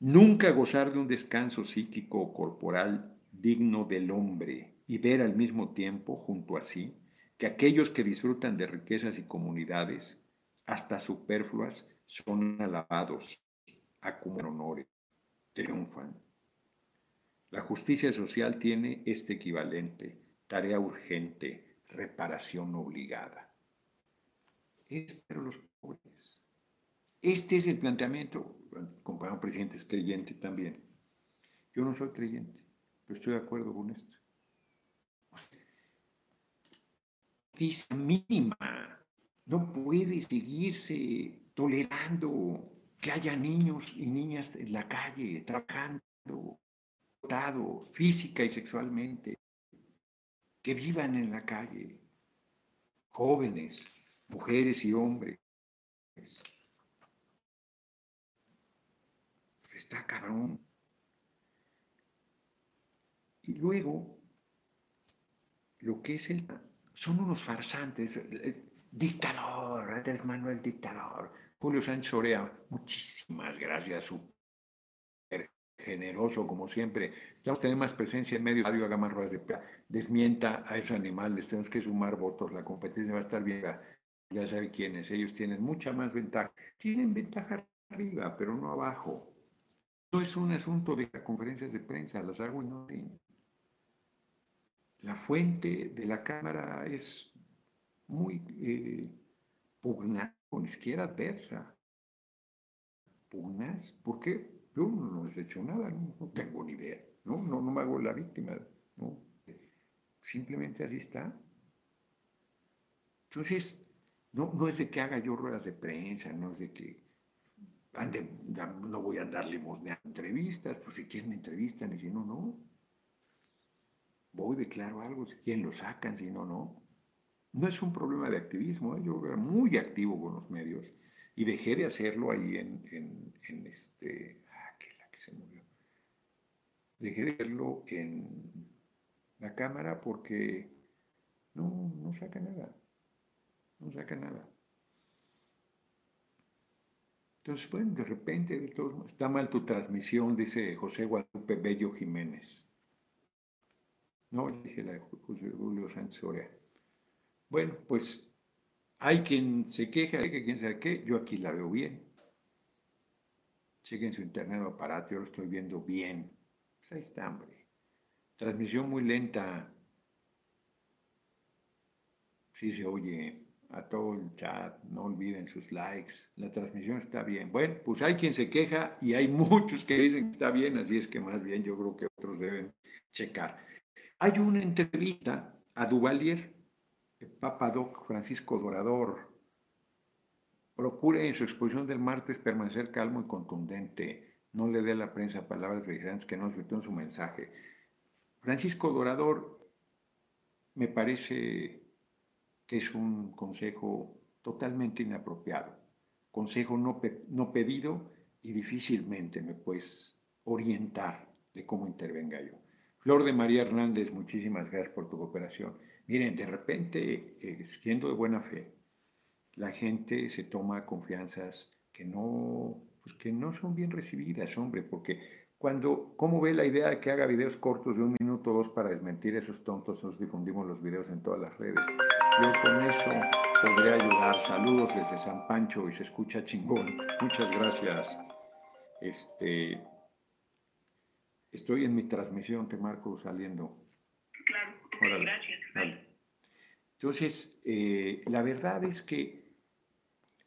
Nunca gozar de un descanso psíquico o corporal digno del hombre y ver al mismo tiempo, junto a sí, que aquellos que disfrutan de riquezas y comunidades, hasta superfluas, son alabados, acumulan honores, triunfan. La justicia social tiene este equivalente, tarea urgente, reparación obligada. Es para los pobres. Este es el planteamiento, compañero presidente es creyente también. Yo no soy creyente, pero estoy de acuerdo con esto justicia mínima. No puede seguirse tolerando que haya niños y niñas en la calle trabajando, física y sexualmente, que vivan en la calle, jóvenes, mujeres y hombres. Está cabrón. Y luego, lo que es el son unos farsantes. Dictador, Andrés Manuel Dictador. Julio Sánchez Orea, muchísimas gracias, súper generoso como siempre. Estamos teniendo más presencia en medio haga más ruedas de desmienta a esos animales, tenemos que sumar votos, la competencia va a estar bien, ya sabe quiénes, ellos tienen mucha más ventaja. Tienen ventaja arriba, pero no abajo. No es un asunto de conferencias de prensa, las hago en orden la fuente de la Cámara es muy eh, pugnaz, con izquierda adversa. Pugnas, ¿por qué? Yo no les he hecho nada, no, tengo ni idea, ¿no? No, no me hago la víctima, ¿no? Simplemente así está. Entonces, no, no es de que haga yo ruedas de prensa, no es de que ande, no voy a andar limosneando entrevistas, pues si quieren entrevistan y si no, no voy, declaro algo, si quieren lo sacan, si no, no. No es un problema de activismo, ¿eh? yo era muy activo con los medios y dejé de hacerlo ahí en, este, se murió. Dejé de hacerlo en la cámara porque no, no saca nada, no saca nada. Entonces, bueno, de repente, de todos, está mal tu transmisión, dice José Guadalupe Bello Jiménez. No, dije la de José Julio Sánchez Orea. Bueno, pues hay quien se queja, hay quien sabe qué, yo aquí la veo bien. Chequen su internet o aparato, yo lo estoy viendo bien. Pues ahí está, hombre. Transmisión muy lenta. Sí se oye a todo el chat, no olviden sus likes, la transmisión está bien. Bueno, pues hay quien se queja y hay muchos que dicen que está bien, así es que más bien yo creo que otros deben checar. Hay una entrevista a Duvalier, el Papa Doc Francisco Dorador. Procure en su exposición del martes permanecer calmo y contundente. No le dé a la prensa palabras beligerantes que no en su mensaje. Francisco Dorador me parece que es un consejo totalmente inapropiado. Consejo no, no pedido y difícilmente me puedes orientar de cómo intervenga yo. Flor de María Hernández, muchísimas gracias por tu cooperación. Miren, de repente, eh, siendo de buena fe, la gente se toma confianzas que no, pues que no son bien recibidas, hombre, porque cuando, ¿cómo ve la idea de que haga videos cortos de un minuto o dos para desmentir a esos tontos? Nos difundimos los videos en todas las redes. Yo con eso podría ayudar. Saludos desde San Pancho y se escucha chingón. Muchas gracias. Este, Estoy en mi transmisión, te marco saliendo. Claro, gracias. Entonces, eh, la verdad es que,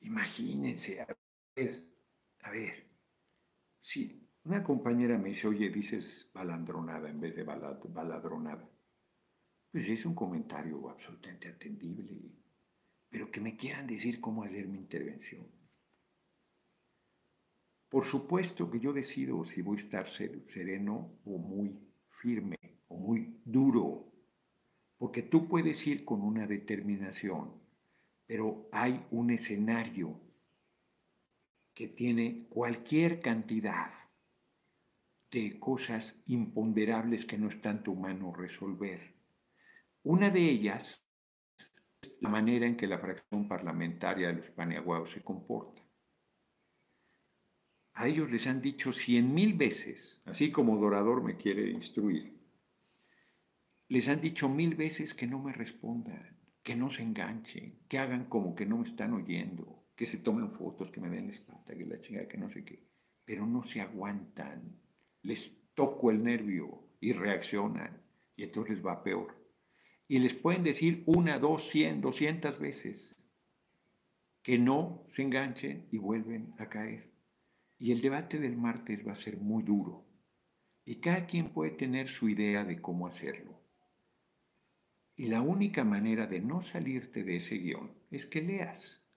imagínense, a ver, a ver, si una compañera me dice, oye, dices balandronada en vez de baladronada, pues es un comentario absolutamente atendible, pero que me quieran decir cómo hacer mi intervención. Por supuesto que yo decido si voy a estar sereno o muy firme o muy duro. Porque tú puedes ir con una determinación, pero hay un escenario que tiene cualquier cantidad de cosas imponderables que no está en tu mano resolver. Una de ellas es la manera en que la fracción parlamentaria de los paniaguaos se comporta. A ellos les han dicho cien mil veces, así como Dorador me quiere instruir, les han dicho mil veces que no me respondan, que no se enganchen, que hagan como que no me están oyendo, que se tomen fotos, que me den la espalda, que la chingada, que no sé qué, pero no se aguantan, les toco el nervio y reaccionan y entonces les va peor. Y les pueden decir una, dos, cien, doscientas veces que no se enganchen y vuelven a caer. Y el debate del martes va a ser muy duro. Y cada quien puede tener su idea de cómo hacerlo. Y la única manera de no salirte de ese guion es que leas.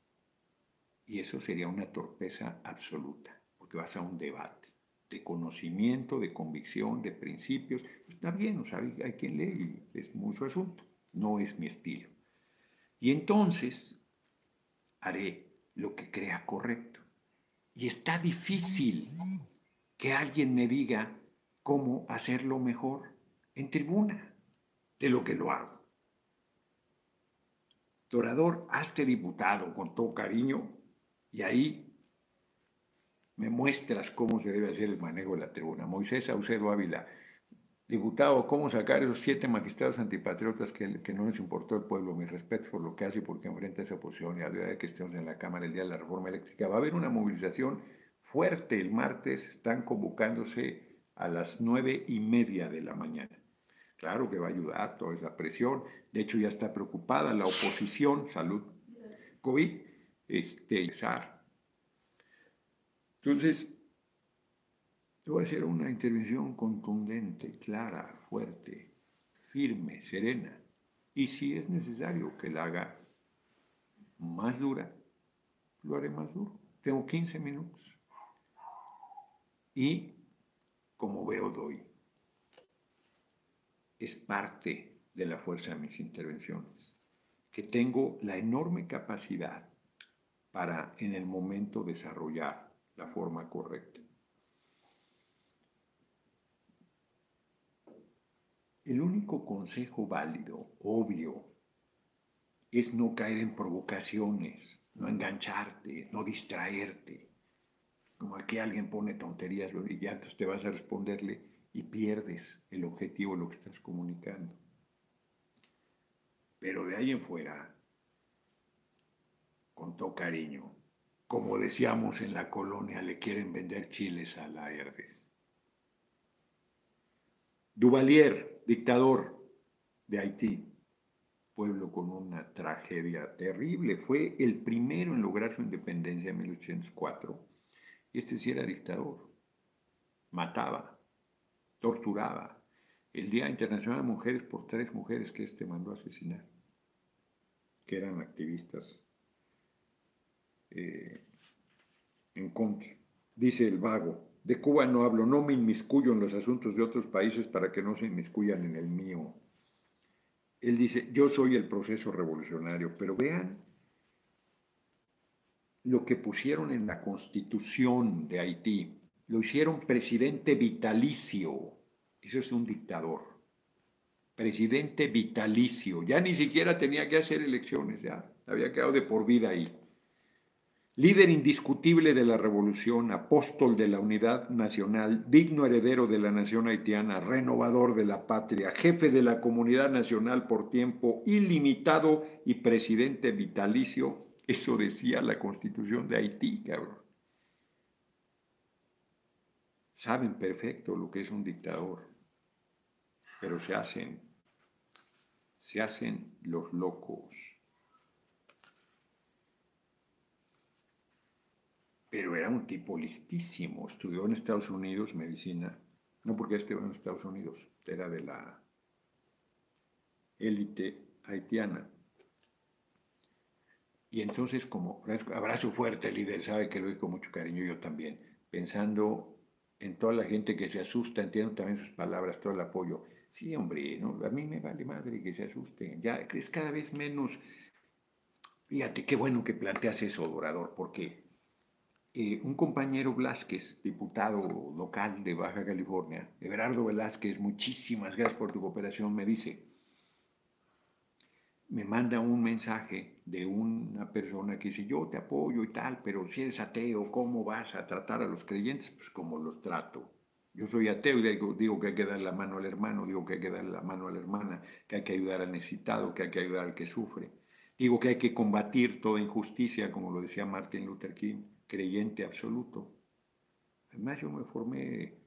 Y eso sería una torpeza absoluta, porque vas a un debate de conocimiento, de convicción, de principios. Está bien, o sea, hay quien lee y es su asunto. No es mi estilo. Y entonces haré lo que crea correcto. Y está difícil que alguien me diga cómo hacerlo mejor en tribuna de lo que lo hago. Dorador, hazte diputado con todo cariño y ahí me muestras cómo se debe hacer el manejo de la tribuna. Moisés Saucedo Ávila, diputado, ¿cómo sacar esos siete magistrados antipatriotas que, que no les importó el pueblo? Mi respeto por lo que hace y porque enfrenta esa oposición y a la de que estemos en la Cámara el día de la reforma eléctrica. Va a haber una movilización fuerte el martes, están convocándose a las nueve y media de la mañana. Claro que va a ayudar toda esa presión. De hecho, ya está preocupada la oposición, salud, COVID, este, Entonces, voy a hacer una intervención contundente, clara, fuerte, firme, serena. Y si es necesario que la haga más dura, lo haré más duro. Tengo 15 minutos. Y como veo, doy es parte de la fuerza de mis intervenciones, que tengo la enorme capacidad para en el momento desarrollar la forma correcta. El único consejo válido, obvio, es no caer en provocaciones, no engancharte, no distraerte. Como aquí alguien pone tonterías y ya entonces te vas a responderle, y pierdes el objetivo, lo que estás comunicando. Pero de ahí en fuera, con todo cariño, como decíamos en la colonia, le quieren vender chiles a la Herdes. Duvalier, dictador de Haití, pueblo con una tragedia terrible, fue el primero en lograr su independencia en 1804. Este sí era dictador, mataba, torturaba. El Día Internacional de Mujeres por tres mujeres que este mandó a asesinar, que eran activistas eh, en contra. Dice el vago, de Cuba no hablo, no me inmiscuyo en los asuntos de otros países para que no se inmiscuyan en el mío. Él dice, yo soy el proceso revolucionario, pero vean lo que pusieron en la constitución de Haití lo hicieron presidente vitalicio. Eso es un dictador. Presidente vitalicio. Ya ni siquiera tenía que hacer elecciones, ya había quedado de por vida ahí. Líder indiscutible de la revolución, apóstol de la unidad nacional, digno heredero de la nación haitiana, renovador de la patria, jefe de la comunidad nacional por tiempo ilimitado y presidente vitalicio. Eso decía la constitución de Haití, cabrón saben perfecto lo que es un dictador, pero se hacen, se hacen los locos. Pero era un tipo listísimo, estudió en Estados Unidos medicina, no porque esté en Estados Unidos, era de la élite haitiana. Y entonces, como abrazo fuerte, líder, sabe que lo digo con mucho cariño, yo también, pensando en toda la gente que se asusta, entiendo también sus palabras, todo el apoyo. Sí, hombre, no, a mí me vale madre que se asusten. Ya es cada vez menos. Fíjate, qué bueno que planteas eso, Dorador, porque eh, un compañero Velázquez, diputado local de Baja California, Everardo Velázquez, muchísimas gracias por tu cooperación, me dice, me manda un mensaje de una persona que dice, yo te apoyo y tal, pero si eres ateo, ¿cómo vas a tratar a los creyentes? Pues como los trato. Yo soy ateo y digo, digo, que hay que dar la mano al hermano, digo que hay que dar la mano a la hermana, que hay que ayudar al necesitado, que hay que ayudar al que sufre. Digo que hay que combatir toda injusticia, como lo decía Martin Luther King, creyente absoluto. Además, yo me formé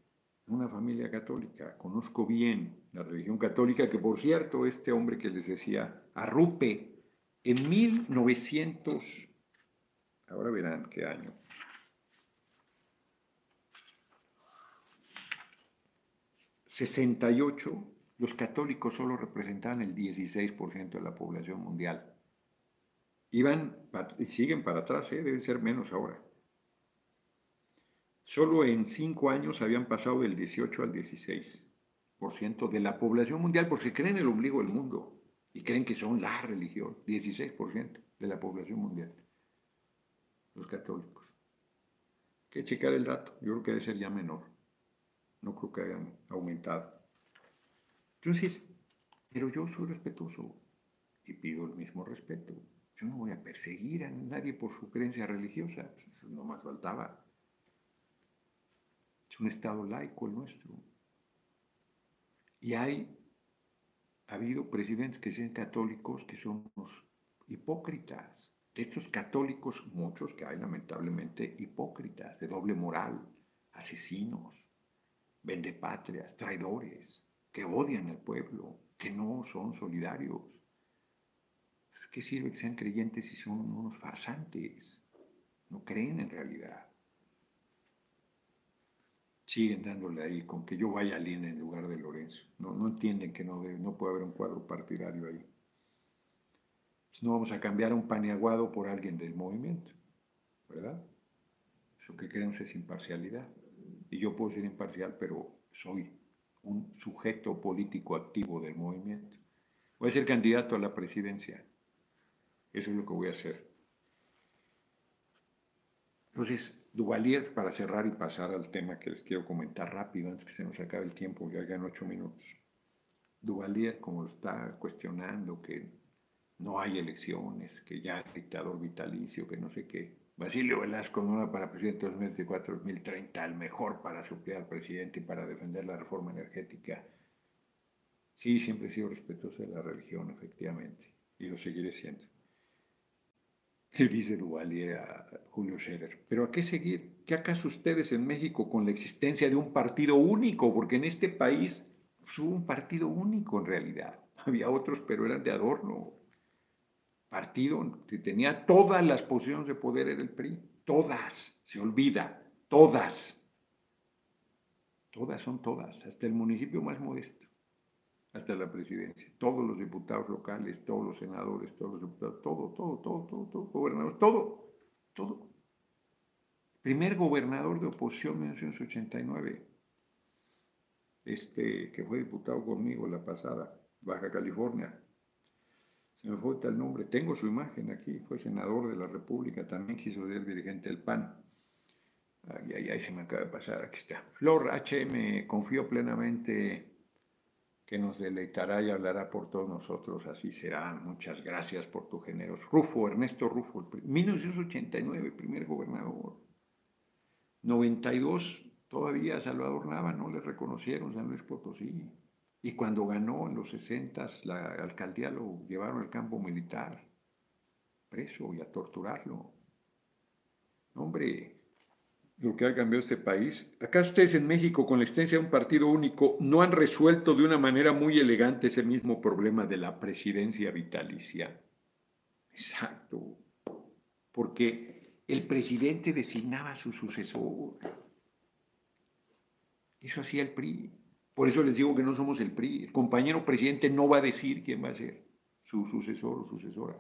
una familia católica, conozco bien la religión católica, que por cierto, este hombre que les decía, Arrupe, en 1900, ahora verán qué año, 68, los católicos solo representaban el 16% de la población mundial. Iban siguen para atrás, ¿eh? deben ser menos ahora. Solo en cinco años habían pasado del 18 al 16% de la población mundial porque creen el ombligo del mundo y creen que son la religión. 16% de la población mundial. Los católicos. Hay que checar el dato. Yo creo que debe ser ya menor no creo que hayan aumentado. Entonces, pero yo soy respetuoso y pido el mismo respeto. Yo no voy a perseguir a nadie por su creencia religiosa, no más faltaba. Es un Estado laico el nuestro. Y hay, ha habido presidentes que sean católicos que son hipócritas. De estos católicos, muchos que hay lamentablemente hipócritas, de doble moral, asesinos, vendepatrias, traidores, que odian al pueblo, que no son solidarios. ¿Qué sirve que sean creyentes si son unos farsantes? No creen en realidad. Siguen dándole ahí con que yo vaya a Lina en lugar de Lorenzo. No, no entienden que no, no puede haber un cuadro partidario ahí. Pues no vamos a cambiar a un paniaguado por alguien del movimiento, ¿verdad? Eso que queremos es imparcialidad y yo puedo ser imparcial, pero soy un sujeto político activo del movimiento. Voy a ser candidato a la presidencia. Eso es lo que voy a hacer. Entonces, Duvalier, para cerrar y pasar al tema que les quiero comentar rápido antes que se nos acabe el tiempo, ya en ocho minutos. Duvalier, como lo está cuestionando, que no hay elecciones, que ya es dictador vitalicio, que no sé qué. Basilio Velasco, no para presidente 2024-2030, el mejor para suplir al presidente y para defender la reforma energética. Sí, siempre he sido respetuoso de la religión, efectivamente, y lo seguiré siendo. Le dice Duvalier a Julio Scherer, pero ¿a qué seguir? ¿Qué acaso ustedes en México con la existencia de un partido único? Porque en este país hubo un partido único en realidad. Había otros, pero eran de adorno partido que tenía todas las posiciones de poder era el PRI. Todas, se olvida, todas. Todas son todas, hasta el municipio más modesto, hasta la presidencia. Todos los diputados locales, todos los senadores, todos los diputados, todo, todo, todo, todo, todo, gobernadores, todo, todo. Primer gobernador de oposición en 1989, este que fue diputado conmigo la pasada, Baja California, me fue el nombre, tengo su imagen aquí, fue senador de la República, también quiso ser dirigente del PAN. Ay, ay, ay, se me acaba de pasar, aquí está. Flor HM, confío plenamente que nos deleitará y hablará por todos nosotros, así será. Muchas gracias por tu generoso. Rufo, Ernesto Rufo, 1989, primer gobernador. 92, todavía Salvador Nava no le reconocieron San Luis Potosí. Y cuando ganó en los 60 la alcaldía lo llevaron al campo militar, preso y a torturarlo. Hombre, lo que ha cambiado este país. Acá ustedes en México, con la existencia de un partido único, no han resuelto de una manera muy elegante ese mismo problema de la presidencia vitalicia. Exacto. Porque el presidente designaba a su sucesor. Eso hacía el PRI. Por eso les digo que no somos el PRI. El compañero presidente no va a decir quién va a ser su sucesor o sucesora.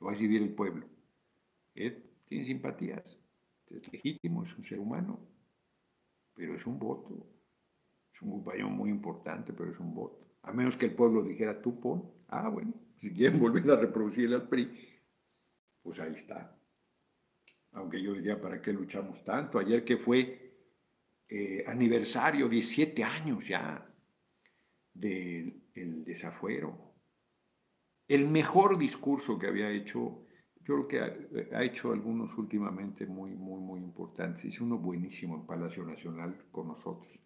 Lo va a decidir el pueblo. Él tiene simpatías. Es legítimo, es un ser humano. Pero es un voto. Es un compañero muy importante, pero es un voto. A menos que el pueblo dijera, tú pon. Ah, bueno, si quieren volver a reproducir el PRI, pues ahí está. Aunque yo diría, ¿para qué luchamos tanto? Ayer que fue eh, aniversario, 17 años ya del desafuero. El mejor discurso que había hecho, yo creo que ha, hecho algunos últimamente muy, muy, muy importantes. Hizo uno buenísimo en Palacio Nacional con nosotros.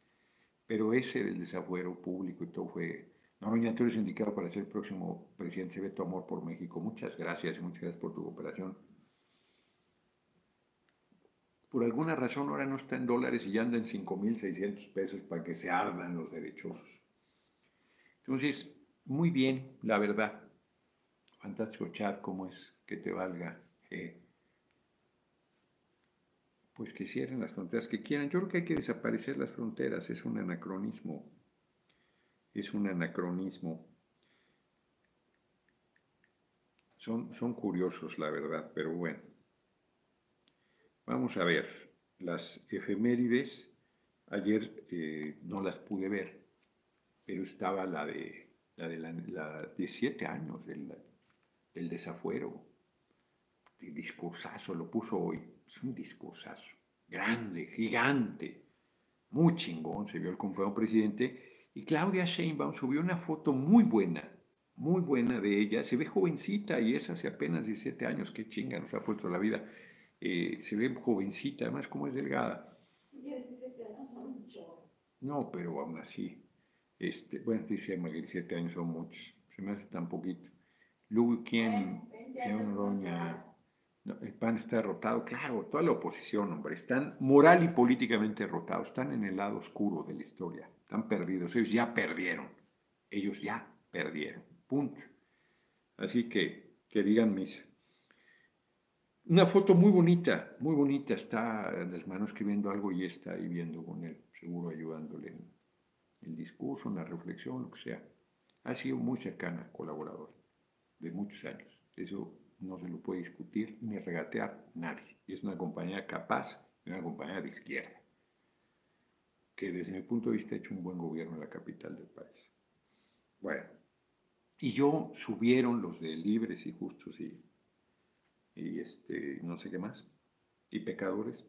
Pero ese del desafuero público y todo fue... Noroña, tú eres indicado para ser el próximo presidente. Se ve tu amor por México. Muchas gracias muchas gracias por tu cooperación por alguna razón ahora no está en dólares y ya anda en 5.600 pesos para que se ardan los derechosos. Entonces, muy bien, la verdad. Fantástico chat, cómo es que te valga. Pues que cierren las fronteras que quieran. Yo creo que hay que desaparecer las fronteras, es un anacronismo. Es un anacronismo. Son, son curiosos, la verdad, pero bueno. Vamos a ver, las efemérides, ayer eh, no las pude ver, pero estaba la de la de, la, siete años del desafuero. El discursazo, lo puso hoy. Es un discursazo. Grande, gigante. Muy chingón. Se vio el compañero presidente. Y Claudia Sheinbaum subió una foto muy buena. Muy buena de ella. Se ve jovencita y es hace apenas 17 años. Qué chinga nos ha puesto la vida. Eh, se ve jovencita, además como es delgada. 17 años son mucho. No, pero aún así. Este, bueno, dice 17 años son muchos. Se me hace tan poquito. Luego, ¿quién? Señor Roña. el PAN está derrotado. Claro, toda la oposición, hombre. Están moral y políticamente derrotados. Están en el lado oscuro de la historia. Están perdidos. Ellos ya perdieron. Ellos ya perdieron. Punto. Así que, que digan misa. Una foto muy bonita, muy bonita. Está las manos escribiendo algo y está ahí viendo con él, seguro ayudándole en el discurso, en la reflexión, lo que sea. Ha sido muy cercana, colaborador, de muchos años. Eso no se lo puede discutir ni regatear nadie. Y es una compañía capaz, una compañía de izquierda, que desde mi punto de vista ha hecho un buen gobierno en la capital del país. Bueno, y yo subieron los de libres y justos y y este, no sé qué más, y pecadores,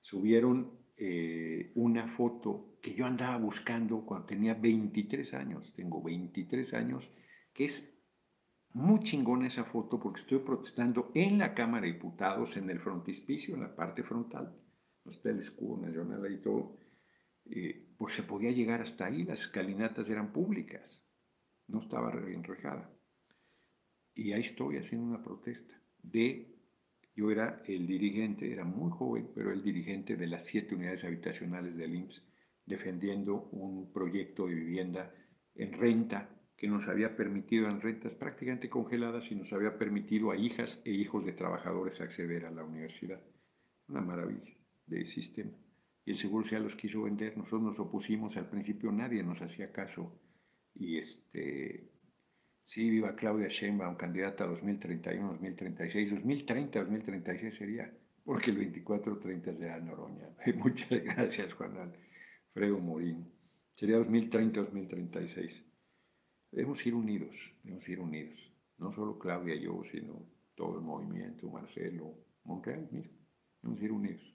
subieron eh, una foto que yo andaba buscando cuando tenía 23 años, tengo 23 años, que es muy chingona esa foto porque estoy protestando en la Cámara de Diputados, en el frontispicio, en la parte frontal, no está el escudo nacional ahí todo, eh, pues se podía llegar hasta ahí, las escalinatas eran públicas, no estaba enrejada. Y ahí estoy haciendo una protesta de, yo era el dirigente, era muy joven, pero el dirigente de las siete unidades habitacionales del IMSS, defendiendo un proyecto de vivienda en renta que nos había permitido en rentas prácticamente congeladas y nos había permitido a hijas e hijos de trabajadores acceder a la universidad. Una maravilla de sistema. Y el Seguro Social los quiso vender, nosotros nos opusimos, al principio nadie nos hacía caso y este, Sí, viva Claudia Sheinbaum, candidata a 2031, 2036, 2030, 2036 sería, porque el 24-30 será Noroña. Muchas gracias, Juan Alfredo Morín. Sería 2030, 2036. Debemos ir unidos, debemos ir unidos. No solo Claudia y yo, sino todo el movimiento, Marcelo, Monreal mismo. Debemos ir unidos.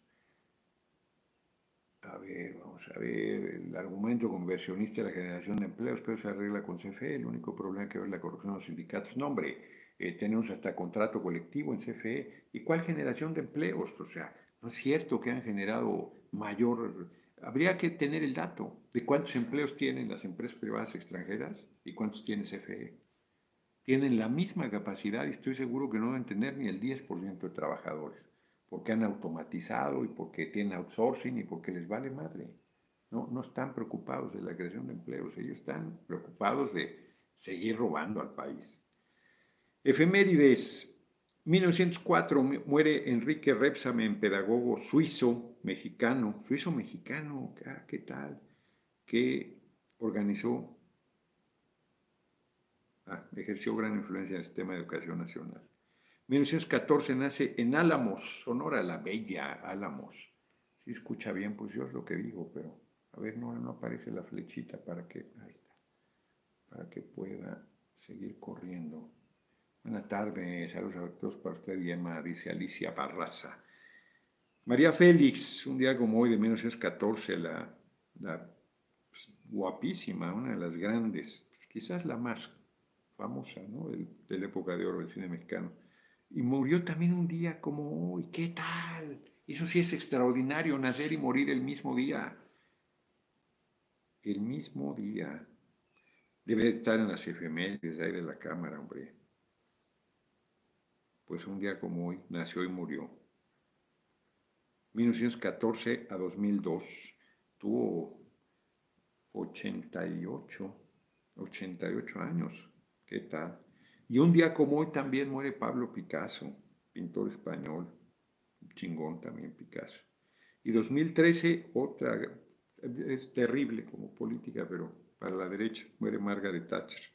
A ver, vamos a ver, el argumento conversionista de la generación de empleos, pero se arregla con CFE, el único problema que es la corrupción de los sindicatos. No, hombre, eh, tenemos hasta contrato colectivo en CFE. ¿Y cuál generación de empleos? O sea, no es cierto que han generado mayor... Habría que tener el dato de cuántos empleos tienen las empresas privadas extranjeras y cuántos tiene CFE. Tienen la misma capacidad y estoy seguro que no deben tener ni el 10% de trabajadores porque han automatizado y porque tienen outsourcing y porque les vale madre. No, no están preocupados de la creación de empleos, ellos están preocupados de seguir robando al país. Efemérides. 1904 muere Enrique Repsamen, pedagogo suizo mexicano, suizo mexicano, ah, ¿qué tal? Que organizó, ah, ejerció gran influencia en el sistema de educación nacional. 1914 nace en Álamos, Sonora, la bella Álamos. Si escucha bien, pues yo es lo que digo, pero a ver, no, no aparece la flechita para que. Para que pueda seguir corriendo. Buenas tardes, saludos a todos para usted y Emma, dice Alicia Barraza. María Félix, un día como hoy de 1914, la, la pues, guapísima, una de las grandes, pues, quizás la más famosa ¿no? de, de, la época de oro del cine mexicano. Y murió también un día como hoy, ¿qué tal? Eso sí es extraordinario, nacer y morir el mismo día. El mismo día. Debe estar en las efemérides ahí de la cámara, hombre. Pues un día como hoy nació y murió. 1914 a 2002. Tuvo 88, 88 años. ¿Qué tal? Y un día como hoy también muere Pablo Picasso, pintor español, chingón también Picasso. Y 2013, otra, es terrible como política, pero para la derecha, muere Margaret Thatcher.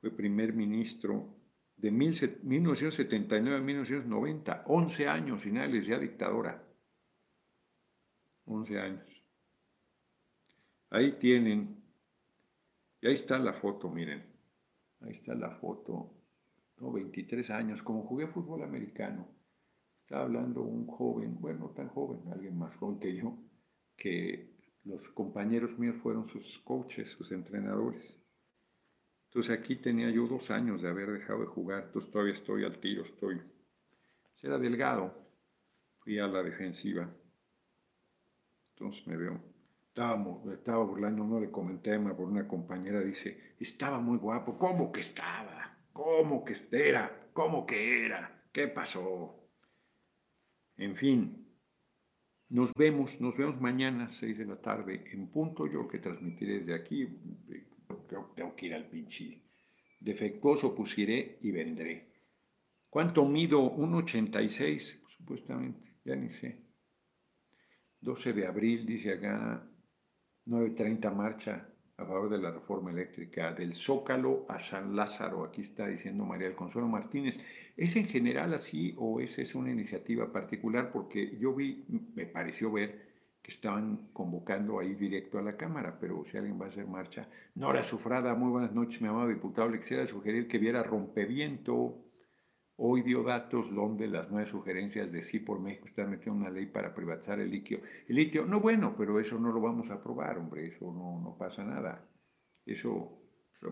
Fue primer ministro de 1979 a 1990, 11 años finales ya dictadora. 11 años. Ahí tienen, y ahí está la foto, miren, ahí está la foto, no, 23 años, como jugué fútbol americano, estaba hablando un joven, bueno, no tan joven, alguien más joven que yo, que los compañeros míos fueron sus coaches, sus entrenadores. Entonces aquí tenía yo dos años de haber dejado de jugar, entonces todavía estoy al tiro, estoy. Era delgado, fui a la defensiva. Entonces me veo, estaba, estaba burlando, no le comenté a por una compañera, dice, estaba muy guapo, ¿cómo que estaba? ¿Cómo que era? ¿Cómo que era? ¿Qué pasó? En fin, nos vemos, nos vemos mañana a 6 de la tarde en punto, yo que transmitiré desde aquí, tengo que ir al pinche. Defectuoso pusiré y vendré. ¿Cuánto mido? 1,86, supuestamente, ya ni sé. 12 de abril, dice acá, 9.30 marcha a favor de la reforma eléctrica del Zócalo a San Lázaro. Aquí está diciendo María del Consuelo Martínez. ¿Es en general así o esa es una iniciativa particular? Porque yo vi, me pareció ver que estaban convocando ahí directo a la Cámara, pero si alguien va a hacer marcha. Nora Sufrada, muy buenas noches, mi amado diputado. Le quisiera sugerir que viera Rompeviento. Hoy dio datos donde las nueve sugerencias de sí por México están metiendo una ley para privatizar el litio. El litio, no bueno, pero eso no lo vamos a aprobar, hombre, eso no, pasa nada. Eso,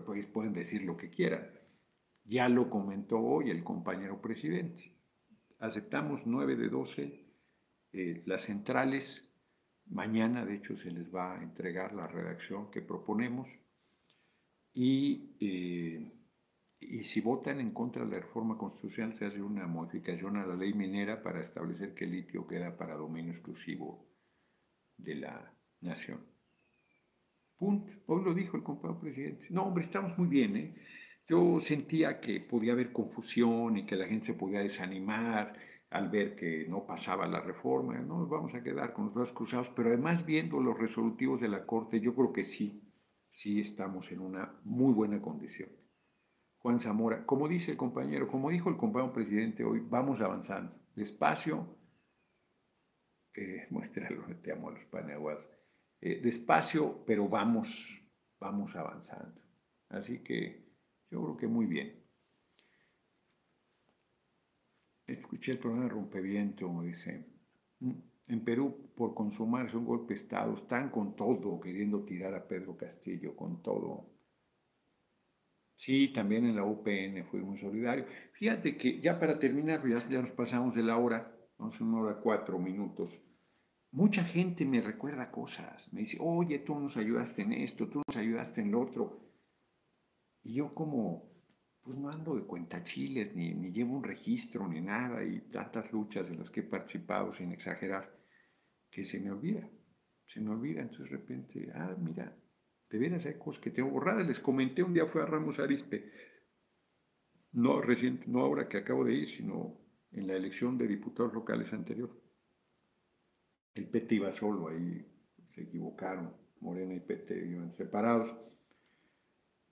pues, pueden decir lo que quieran. Ya lo comentó hoy el compañero presidente. Aceptamos nueve de doce eh, las centrales Mañana, de hecho, se les va a entregar la redacción que proponemos y, eh, y si votan en contra de la reforma constitucional se hace una modificación a la ley minera para establecer que el litio queda para dominio exclusivo de la nación. Punto. Hoy lo dijo el compañero presidente. No, hombre, estamos muy bien. ¿eh? Yo sentía que podía haber confusión y que la gente se podía desanimar al ver que no pasaba la reforma, no nos vamos a quedar con los brazos cruzados, pero además viendo los resolutivos de la Corte, yo creo que sí, sí estamos en una muy buena condición. Juan Zamora, como dice el compañero, como dijo el compañero presidente hoy, vamos avanzando, despacio, eh, muéstralo, te amo a los paneaguas, eh, despacio, pero vamos, vamos avanzando. Así que yo creo que muy bien. Escuché el programa Rompeviento, dice, mm, en Perú por consumarse un golpe de Estado, están con todo, queriendo tirar a Pedro Castillo, con todo. Sí, también en la UPN fue muy solidario. Fíjate que ya para terminar, ya, ya nos pasamos de la hora, vamos una hora cuatro minutos. Mucha gente me recuerda cosas, me dice, oye, tú nos ayudaste en esto, tú nos ayudaste en lo otro. Y yo como pues no ando de cuentachiles, ni, ni llevo un registro, ni nada, y tantas luchas en las que he participado sin exagerar, que se me olvida, se me olvida, entonces de repente, ah, mira, de veras hay cosas que tengo borradas, les comenté un día fue a Ramos Arispe, no reciente, no ahora que acabo de ir, sino en la elección de diputados locales anterior. El PT iba solo ahí, se equivocaron, Morena y PT iban separados,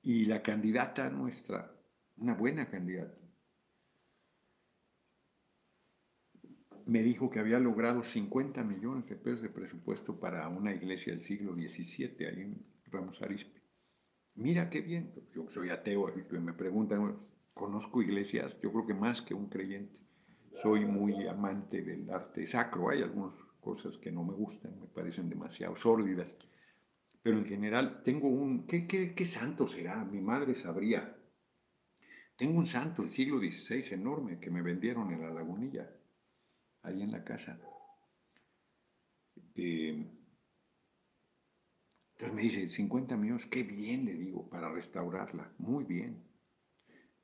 y la candidata nuestra, una buena candidata. Me dijo que había logrado 50 millones de pesos de presupuesto para una iglesia del siglo XVII ahí en Ramos Arizpe. Mira qué bien, yo soy ateo y me preguntan, conozco iglesias, yo creo que más que un creyente. Soy muy amante del arte sacro, hay algunas cosas que no me gustan, me parecen demasiado sórdidas, pero en general tengo un, ¿qué, qué, qué santo será? Mi madre sabría. Tengo un santo del siglo XVI enorme que me vendieron en la lagunilla, ahí en la casa. Eh, entonces me dice, 50 millones, qué bien, le digo, para restaurarla, muy bien.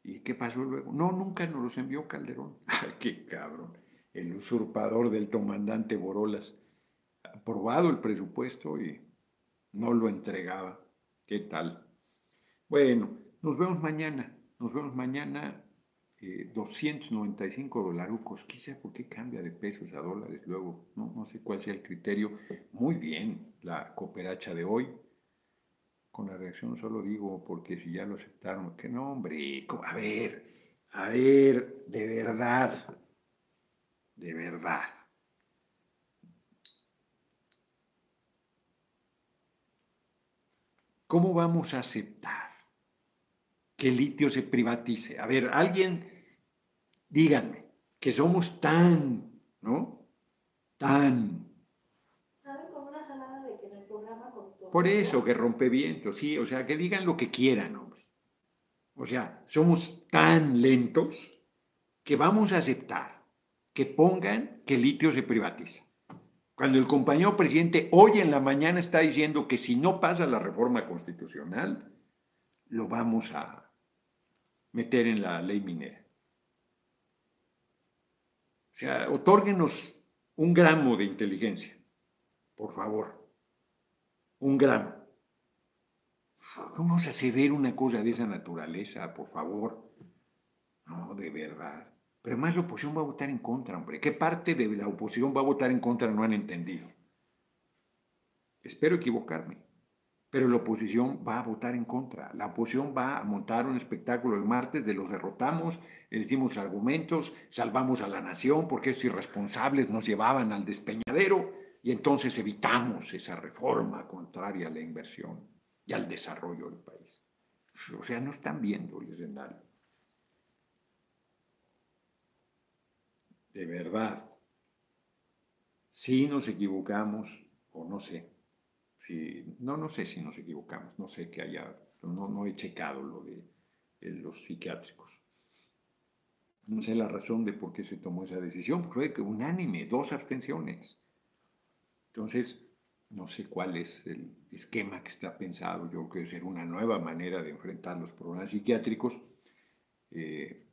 ¿Y qué pasó luego? No, nunca nos los envió Calderón. Qué cabrón. El usurpador del comandante Borolas. Aprobado el presupuesto y no lo entregaba. ¿Qué tal? Bueno, nos vemos mañana. Nos vemos mañana. 295 eh, dolarucos. Quizá por qué cambia de pesos a dólares luego. No, no sé cuál sea el criterio. Muy bien, la cooperacha de hoy. Con la reacción solo digo porque si ya lo aceptaron, que no, hombre, a ver, a ver, de verdad, de verdad. ¿Cómo vamos a aceptar que el litio se privatice? A ver, alguien, díganme, que somos tan, ¿no? Tan Por eso que rompe viento, sí, o sea, que digan lo que quieran, hombre. O sea, somos tan lentos que vamos a aceptar que pongan que el litio se privatiza. Cuando el compañero presidente hoy en la mañana está diciendo que si no pasa la reforma constitucional, lo vamos a meter en la ley minera. O sea, otórguenos un gramo de inteligencia, por favor un gramo. ¿Cómo vamos a ceder una cosa de esa naturaleza, por favor? No, de verdad. Pero más la oposición va a votar en contra, hombre. ¿Qué parte de la oposición va a votar en contra? No han entendido. Espero equivocarme. Pero la oposición va a votar en contra. La oposición va a montar un espectáculo el martes de los derrotamos, le decimos argumentos, salvamos a la nación porque estos irresponsables nos llevaban al despeñadero y entonces evitamos esa reforma contraria a la inversión y al desarrollo del país. O sea, no están viendo el escenario. De verdad, si nos equivocamos, o no sé, no, no sé si nos equivocamos, no sé que haya, no, no he checado lo de, de los psiquiátricos. No sé la razón de por qué se tomó esa decisión, porque fue unánime, dos abstenciones. Entonces, no sé cuál es el esquema que está pensado. Yo creo que ser una nueva manera de enfrentar los problemas psiquiátricos. Eh,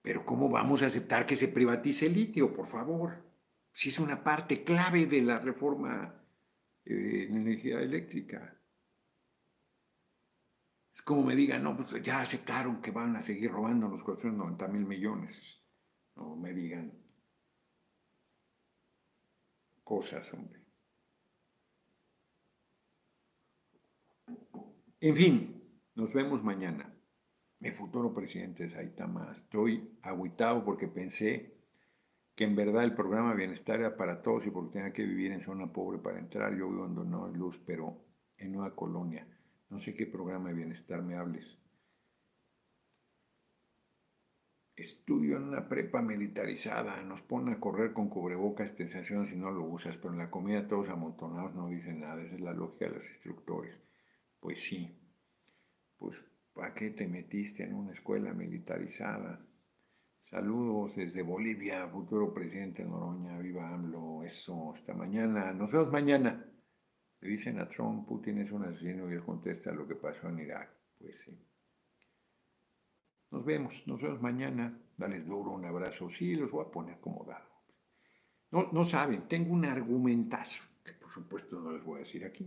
pero ¿cómo vamos a aceptar que se privatice el litio, por favor? Si es una parte clave de la reforma eh, en energía eléctrica. Es como me digan, no, pues ya aceptaron que van a seguir robando los 490 mil millones. No me digan cosas, hombre. En fin, nos vemos mañana. Mi futuro presidente es Aitama. Estoy aguitado porque pensé que en verdad el programa Bienestar era para todos y porque tenía que vivir en zona pobre para entrar. Yo vivo en No Luz, pero en Nueva Colonia. No sé qué programa de bienestar me hables. Estudio en una prepa militarizada, nos ponen a correr con cubrebocas, sensación si no lo usas, pero en la comida todos amontonados no dicen nada. Esa es la lógica de los instructores. Pues sí, pues ¿para qué te metiste en una escuela militarizada? Saludos desde Bolivia, futuro presidente Noroña, viva AMLO, eso, hasta mañana, nos vemos mañana. Le dicen a Trump, Putin es un asesino y él contesta lo que pasó en Irak. Pues sí. Nos vemos, nos vemos mañana. Dales duro, un abrazo. Sí, los voy a poner acomodado. No, no saben, tengo un argumentazo que por supuesto no les voy a decir aquí.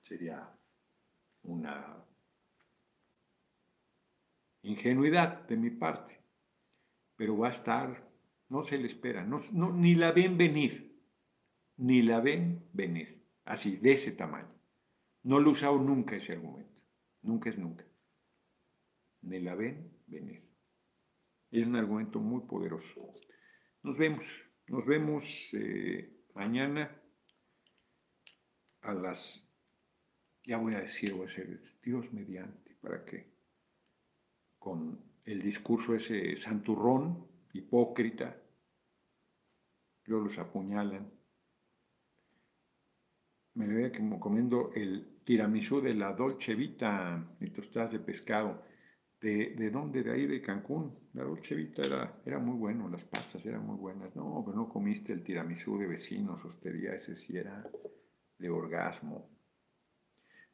Sería una ingenuidad de mi parte, pero va a estar, no se le espera, no, ni la ven venir, ni la ven venir, así, de ese tamaño. No lo he usado nunca ese argumento, nunca es nunca. Ni la ven venir. Es un argumento muy poderoso. Nos vemos, nos vemos eh, mañana a las ya voy a decir, voy a decir, Dios mediante, para que con el discurso ese santurrón, hipócrita, luego los apuñalan. Me veía como comiendo el tiramisú de la Dolce Vita y tostadas de pescado. ¿De, ¿De dónde? De ahí, de Cancún. La Dolce Vita era, era muy bueno, las pastas eran muy buenas. No, pero no comiste el tiramisú de vecinos, hostería, ese sí era de orgasmo.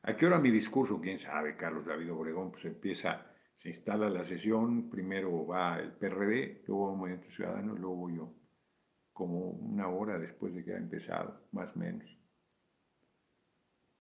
¿A qué hora mi discurso? ¿Quién sabe? Carlos David Obregón, pues empieza, se instala la sesión, primero va el PRD, luego va Movimiento Ciudadano luego yo, como una hora después de que ha empezado, más o menos.